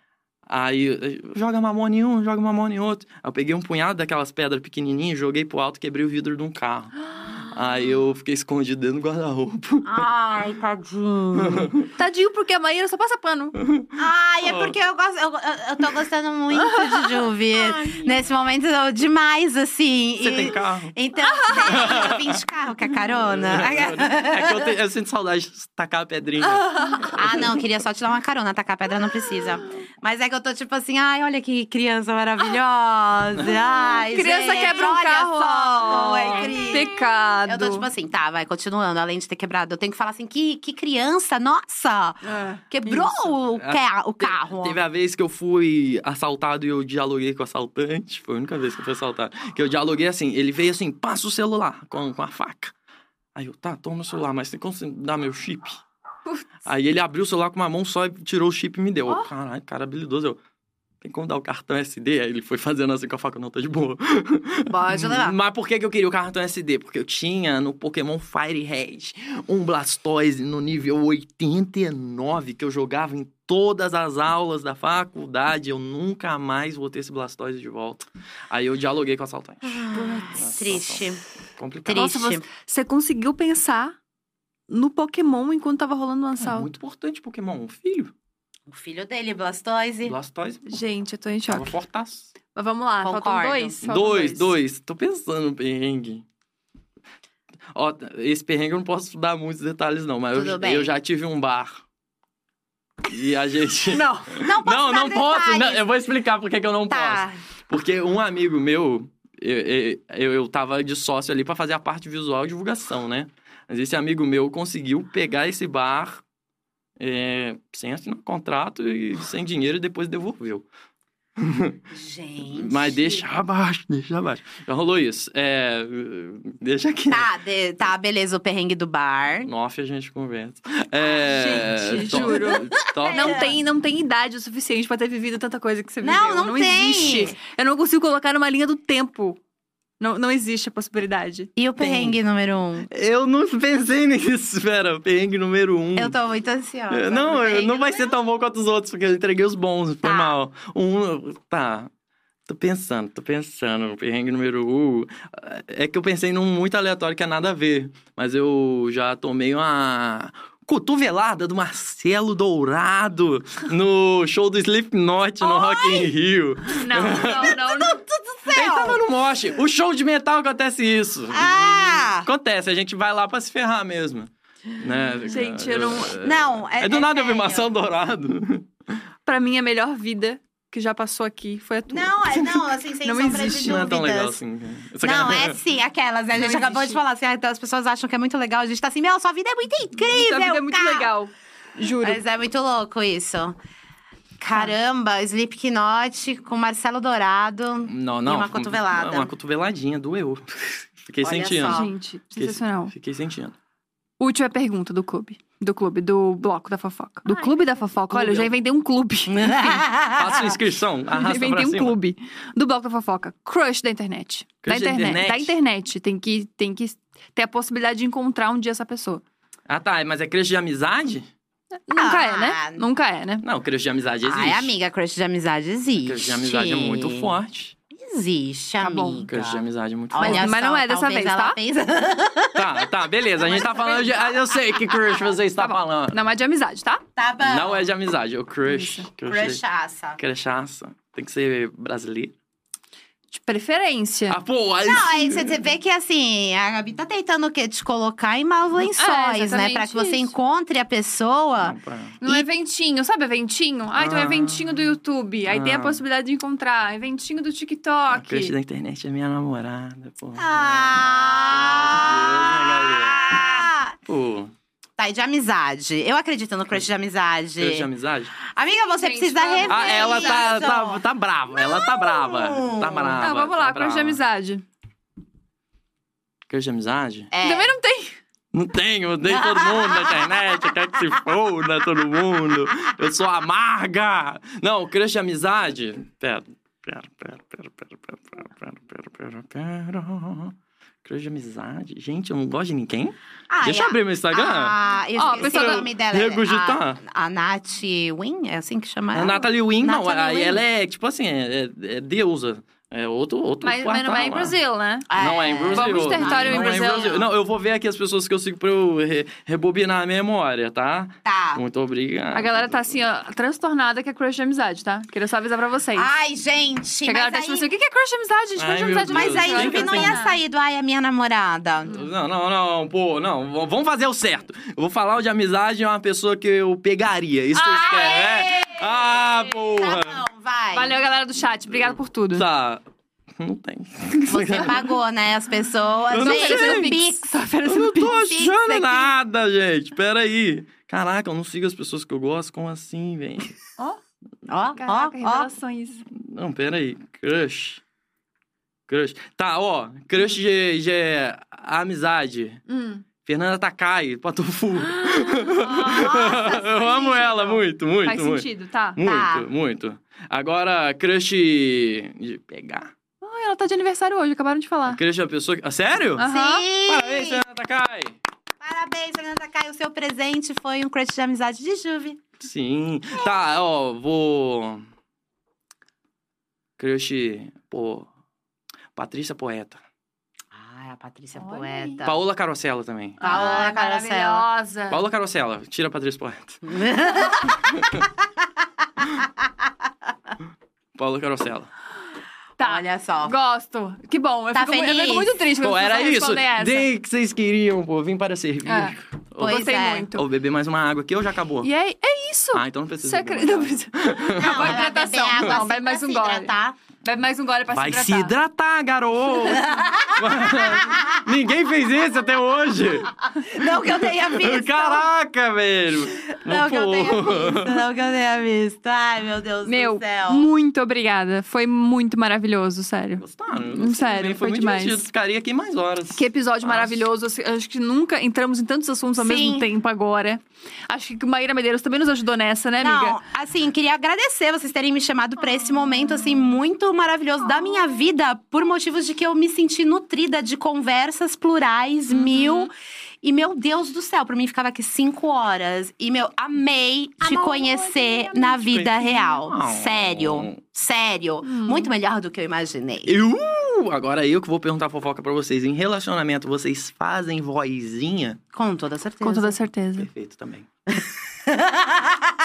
Aí, joga mamona em um, joga mamona em outro. Aí eu peguei um punhado daquelas pedras pequenininhas, joguei pro alto, quebrei o vidro de um carro. Aí eu fiquei escondido dentro do guarda-roupa. Ai, tadinho. Tadinho, porque a Maíra só passa pano. Ai, é porque eu, gosto, eu, eu- tô gostando muito de Juve. Nesse momento, eu- demais, assim. Você E- tem carro? Então, eu vim de carro, que é carona. É que eu, te- eu sinto saudade de tacar a pedrinha. Ah, não, queria só te dar uma carona, tacar pedra não precisa. Mas é que eu tô tipo assim, ai, olha que criança maravilhosa. Ai, Criança gente, quebra um olha carro, Só, é incrível. Pecado. Eu tô tipo assim, tá, vai, continuando, além de ter quebrado. Eu tenho que falar assim, que, que criança, nossa! É. Quebrou o, ca- o carro. Teve a vez que eu fui assaltado e eu dialoguei com o assaltante. Foi a única vez que eu fui assaltado. Que eu dialoguei assim, ele veio assim, passa o celular com, com a faca. Aí eu, tá, toma o celular, mas tem como você dar meu chip? Aí ele abriu o celular com uma mão só e tirou o chip e me deu. Eu, Caralho, cara habilidoso. Eu, tem como dar o cartão SD? Aí ele foi fazendo assim com a faca, não, tá de boa. Pode levar. Mas por que, que eu queria o cartão SD? Porque eu tinha no Pokémon Fire Red um Blastoise no nível 89 que eu jogava em todas as aulas da faculdade. Eu nunca mais vou ter esse Blastoise de volta. Aí eu dialoguei com o assaltante. Nossa, Triste. Complicado. Triste. Nossa, você, conseguiu pensar no Pokémon enquanto tava rolando um É assalto. muito importante Pokémon. Um filho. O filho dele, Blastoise. Blastoise. Gente, eu tô em Tava choque. fortaço. Mas vamos lá, faltam Concordo. dois? Faltam Dois, dois. Tô pensando no perrengue. Ó, esse perrengue eu não posso dar muitos detalhes, não, mas eu, eu já tive um bar. E a gente. Não. Não posso Não, dar não posso. detalhes. não, eu vou explicar por que eu não Tá. posso. Porque um amigo meu, eu, eu, eu, eu tava de sócio ali pra fazer a parte visual e divulgação, né? Mas esse amigo meu conseguiu pegar esse bar é, sem assinar contrato e sem dinheiro e depois devolveu. Gente. Mas deixa abaixo, deixa abaixo. Já rolou isso. É, deixa aqui. Tá, de- tá, beleza, o perrengue do bar. No off a gente conversa. É, Gente, to- juro. top. Não tem, não tem idade o suficiente pra ter vivido tanta coisa que você Não, viveu. não tem. existe. Eu não consigo colocar numa linha do tempo. Não, não existe a possibilidade. E o perrengue número um? Eu não pensei nisso. Espera, perrengue número um. Eu tô muito ansiosa. Não, não vai ser tão bom quanto os outros, porque eu entreguei os bons, foi Tá. mal. Um, tá. Tô pensando, tô pensando. no Perrengue número um. É que eu pensei num muito aleatório que é nada a ver. Mas eu já tomei uma cotovelada do Marcelo Dourado no show do Slipknot no Rock in Rio. Não, não, não. não. Ele tava no moche. O show de metal acontece isso. Ah! Acontece, a gente vai lá pra se ferrar mesmo. Né? Gente, eu não- Não, é. É do nada eu vi. Marcelo Dourado. Pra mim, a melhor vida que já passou aqui foi a tua. Não, é, não, assim, sem Não sombra existe, de Não é dúvidas. tão legal assim. Essa Não, cara- é sim, aquelas, né? A Não gente acabou de existe. falar assim, ah, então as pessoas acham que é muito legal. A gente tá assim, meu, sua vida é muito incrível, Essa vida é muito cara. legal. Juro. Mas é muito louco isso. Caramba, Slipknot com Marcelo Dourado. Não, não. E uma cotovelada. Uma cotoveladinha, doeu. Fiquei Olha sentindo. só. Gente, Fiquei- sensacional. Fiquei sentindo. Última pergunta do clube. Do clube, do bloco da fofoca. Do Ai, clube da fofoca. Olha, eu já inventei um clube. Faça inscrição, arrasta pra inventei um cima. clube. Do bloco da fofoca. Crush da internet. Crush da da internet. internet? Da internet. Tem que, tem que ter a possibilidade de encontrar um dia essa pessoa. Ah, tá. Mas é crush de amizade? Nunca Ah. é, né? Nunca é, né? Não, crush de amizade existe. Ai, amiga, crush de amizade existe. Crush de amizade é muito forte. Existe, Tá bom. amiga. Crush de amizade é muito Mas- forte. Olha mas só, não é dessa vez, tá? pensa- Tá, tá, beleza. A gente tá falando de... Eu sei que crush você está Tá bom. falando. Não é de amizade, tá? Tá bom. Não é de amizade, é o crush. Isso. Crush. Crushaça. Crushaça. Tem que ser brasileiro. De preferência. Ah, pô, aí Não, sim. aí você vê que assim, a Gabi tá tentando o quê? Te colocar em maus lençóis, né? Pra que você isso. encontre a pessoa. Não, pra- No eventinho, sabe eventinho? Ai, tem um Ah. eventinho do YouTube. Aí tem a Ah. possibilidade de encontrar. Eventinho do A TikTok. crush da internet é minha namorada, pô. Ah! Pô, Tá, e de amizade. Eu acredito no crush de amizade. crush de amizade? Amiga, você Gente, precisa rever Ah, ela tá, tá, tá brava. Ela tá brava. Tá brava. Não, vamos lá, tá crush de amizade. Crush de amizade? É. Também não tem. Não tenho, eu odeio todo mundo na internet, quer que se foda todo mundo. Eu sou amarga. Não, crush de amizade. Pera, pera, pera, pera, pera, pera, pera, pera, pera, pera. Crush de amizade? Gente, eu não gosto de ninguém. Ai, Deixa eu a- abrir meu Instagram. Ah, eu Ó, esqueci o nome dela. Regurgitar. A, a Nath Win? É assim que chama A ela? Natalie Wynn, não, aí Wynn. ela é, tipo assim, é, é- é deusa. É outro, outro Mas, mas não é em lá. Brasil, né? Não é em Brasil. Vamos território não em é Brasil. Não, eu vou ver aqui as pessoas que eu sigo pra eu re- rebobinar a memória, tá? Tá. Muito obrigado. A galera tá assim, ó, transtornada que é crush de amizade, tá? Queria só avisar pra vocês. Ai, gente, que a galera mas tá tipo aí... assim, o que é crush de amizade, gente? Crush de amizade Deus. Mas não aí. Juvi, não ia sair do ai, é minha namorada. Não, não, não, pô, não. Vamos fazer o certo. Eu vou falar o de amizade é uma pessoa que eu pegaria. Isso que vocês querem, né? Ah, porra. Tá bom, vai. Valeu, galera do chat. Obrigado por tudo. Tá. Não tem. Você pagou, né, as pessoas. Eu não Gente, sei. Pix. Tô Eu não tô pix. Achando nada, gente. Pera aí. Caraca, eu não sigo as pessoas que eu gosto. Como assim, velho? Ó, ó, Caraca, ó. revelações. Não, pera aí. Crush. Crush. Tá, ó. Crush de, de amizade. Hum. Fernanda Takai, Patofu. Nossa, eu amo ela muito, muito, Faz muito. sentido, tá? Muito, Tá. muito. Agora, crush de pegar. Ai, ela tá de aniversário hoje, acabaram de falar. Crush é uma pessoa que... Ah, sério? Aham. Sim. Parabéns, Fernanda Takai. Parabéns, Fernanda Caio. O seu presente foi um crush de amizade de Juve. Sim. Tá, ó, vou... Crush, pô... Patrícia Poeta. Ai, a Patrícia Olha Poeta. Paola Carosella também. Paola Ai, Carosella. maravilhosa. Paola Carosella, tira a Patrícia Poeta. Paola Carosella. Tá. Olha só. Gosto. Que bom. Eu, Tá fico, mu- eu feliz? fico muito triste quando Pô, era isso. essa. Dei que vocês queriam, pô. Vim para servir. É. Pois Gostei é. muito. Vou beber mais uma água aqui ou já acabou? E é, é isso. Ah, então não precisa Você beber acredita? mais Não a Ela vai beber hidratação. água Não, assim bebe mais um gole. hidratar. Bebe mais um gole pra Vai se se hidratar. hidratar, garoto! Ninguém fez isso até hoje! Não que eu tenha visto. Caraca, velho! Não que eu tenha visto. Não que eu tenha visto. Ai, meu Deus Meu, do céu. muito obrigada. Foi muito maravilhoso, sério. Gostaram? Hum, sério, foi, foi muito demais. divertido. Ficaria aqui mais horas. Que episódio Nossa. maravilhoso. assim, Acho que nunca entramos em tantos assuntos ao Sim. mesmo tempo agora. Acho que o Maíra Medeiros também nos ajudou nessa, né, amiga? Não, assim, queria agradecer vocês terem me chamado pra esse momento, assim, muito maravilhoso da minha vida, por motivos de que eu me senti nutrida de conversas plurais, Uhum. mil. E, meu Deus do céu, pra mim ficava aqui cinco horas. E, meu, amei te Amor, conhecer amei, na vida conhecer. real. Oh. Sério. Sério. Hum. Muito melhor do que eu imaginei. Eu, agora eu que vou perguntar a fofoca pra vocês. Em relacionamento, vocês fazem vozinha? Com toda certeza. Com toda certeza. Perfeito também.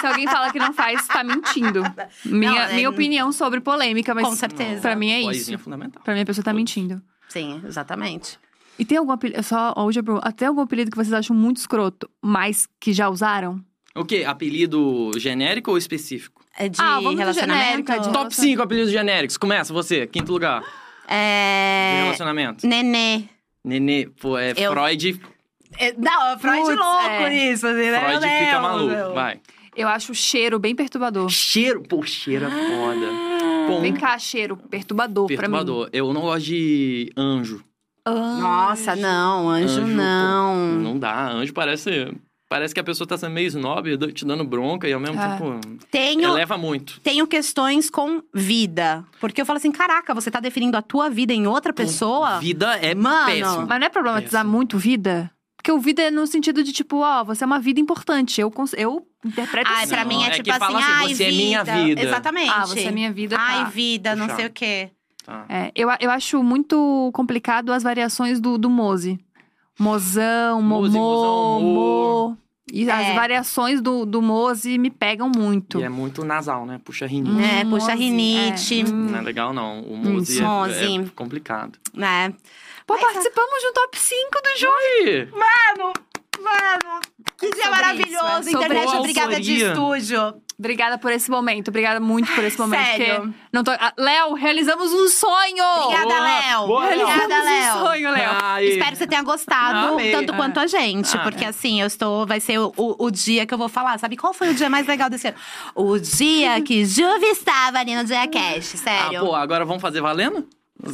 Se alguém fala que não faz, tá mentindo. Minha, Não, é- minha opinião sobre polêmica, mas Com certeza. pra mim é isso. Vozinha fundamental. Pra mim a pessoa tá mentindo. Sim, exatamente. E tem algum apelido, só hoje eu pergunto, até algum apelido que vocês acham muito escroto, mas que já usaram? O quê? Apelido genérico ou específico? É de Ah, vamos relacionamento? genérico, é de- Top 5 apelidos genéricos. Começa você, quinto lugar. De É... relacionamento. Nenê. Nenê, pô, é Eu- Freud. É, Não, é Freud Putz, louco é. nisso, assim, né? Freud fica maluco. meu. Vai. Eu acho o cheiro bem perturbador. Cheiro. Pô, cheiro é foda. Um Vem cá, cheiro perturbador, perturbador. Eu não gosto de anjo. Mim. Nossa, não, anjo, Anjo, pô, não. Não dá. Anjo parece. Parece que a pessoa tá sendo meio snob, te dando bronca e ao mesmo É. tempo. Tenho, Eleva muito. tenho questões com vida. Porque eu falo assim, caraca, você tá definindo a tua vida em outra pessoa? Vida é Mano. péssimo. Mas não é problematizar Péssimo. muito vida? Porque o vida é no sentido de, tipo, ó, você é uma vida importante. Eu, cons- eu interpreto Ai, assim. pra Não, mim é, é tipo que assim, fala assim, ai, você é vida. minha vida. Exatamente. Ah, você é minha vida, tá. Ai, vida, não Puxar. sei o quê. Tá. É, eu, eu acho muito complicado as variações do, do Mose. Mozão, Mose, momô, mozão, mo. E É. as variações do, do Mose me pegam muito. E é muito nasal, né? Puxa rinite. Hum, É, puxa Mose, rinite. é. Hum. Não é legal, não. O Mose Isso. é, é complicado. Né? Pô, Mas- participamos de um top 5 do jogo. Mano, mano, que dia Sobre maravilhoso. isso, é sobre Internet, isso. obrigada de estúdio. Obrigada por esse momento. Obrigada muito por esse momento. Sério? porque Não tô... Ah, Léo, realizamos um sonho! Obrigada, Léo. boa, Léo. Obrigada, Realizamos Léo. um sonho, Léo. Ai. Espero que você tenha gostado, Amei. tanto quanto a gente. Ah, porque é. assim, eu estou. Vai ser o, o, o dia que eu vou falar. Sabe qual foi o dia mais legal desse ano? O dia que Juve estava ali no Dia Cash, Ah, sério. pô, agora vamos fazer valendo?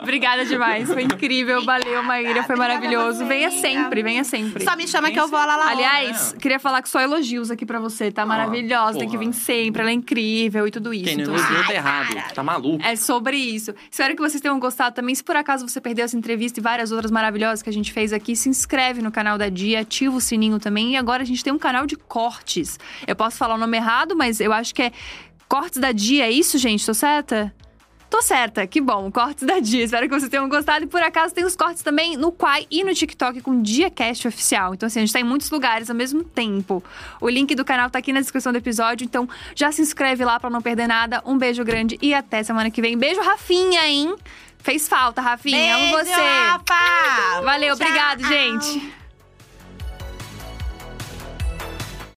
Obrigada demais. Foi incrível. Valeu, Maíra. Foi maravilhoso. Venha sempre, venha sempre. Só me chama que eu vou lá lá. Aliás, queria falar que só elogios aqui pra você, tá maravilhosa. Tem que vir sempre, ela é incrível e tudo isso. Quem não Então, elogiou tá errado. Tá maluco. é sobre isso. Espero que vocês tenham gostado também. Se por acaso você perdeu essa entrevista e várias outras maravilhosas que a gente fez aqui, se inscreve no canal da Dia, ativa o sininho também. E agora a gente tem um canal de cortes. Eu posso falar o nome errado, mas eu acho que é Cortes da Dia. É isso, gente? Tô certa? Tô certa, que bom, cortes da Dia. Espero que vocês tenham gostado. E por acaso tem os cortes também no Quai e no TikTok com DiaCast Oficial. Então, assim, a gente tá em muitos lugares ao mesmo tempo. O link do canal tá aqui na descrição do episódio, então já se inscreve lá pra não perder nada. Um beijo grande e até semana que vem. Beijo, Rafinha, hein? Fez falta, Rafinha. Amo Beijo, você. Rafa! Valeu, Tchau. obrigado, gente.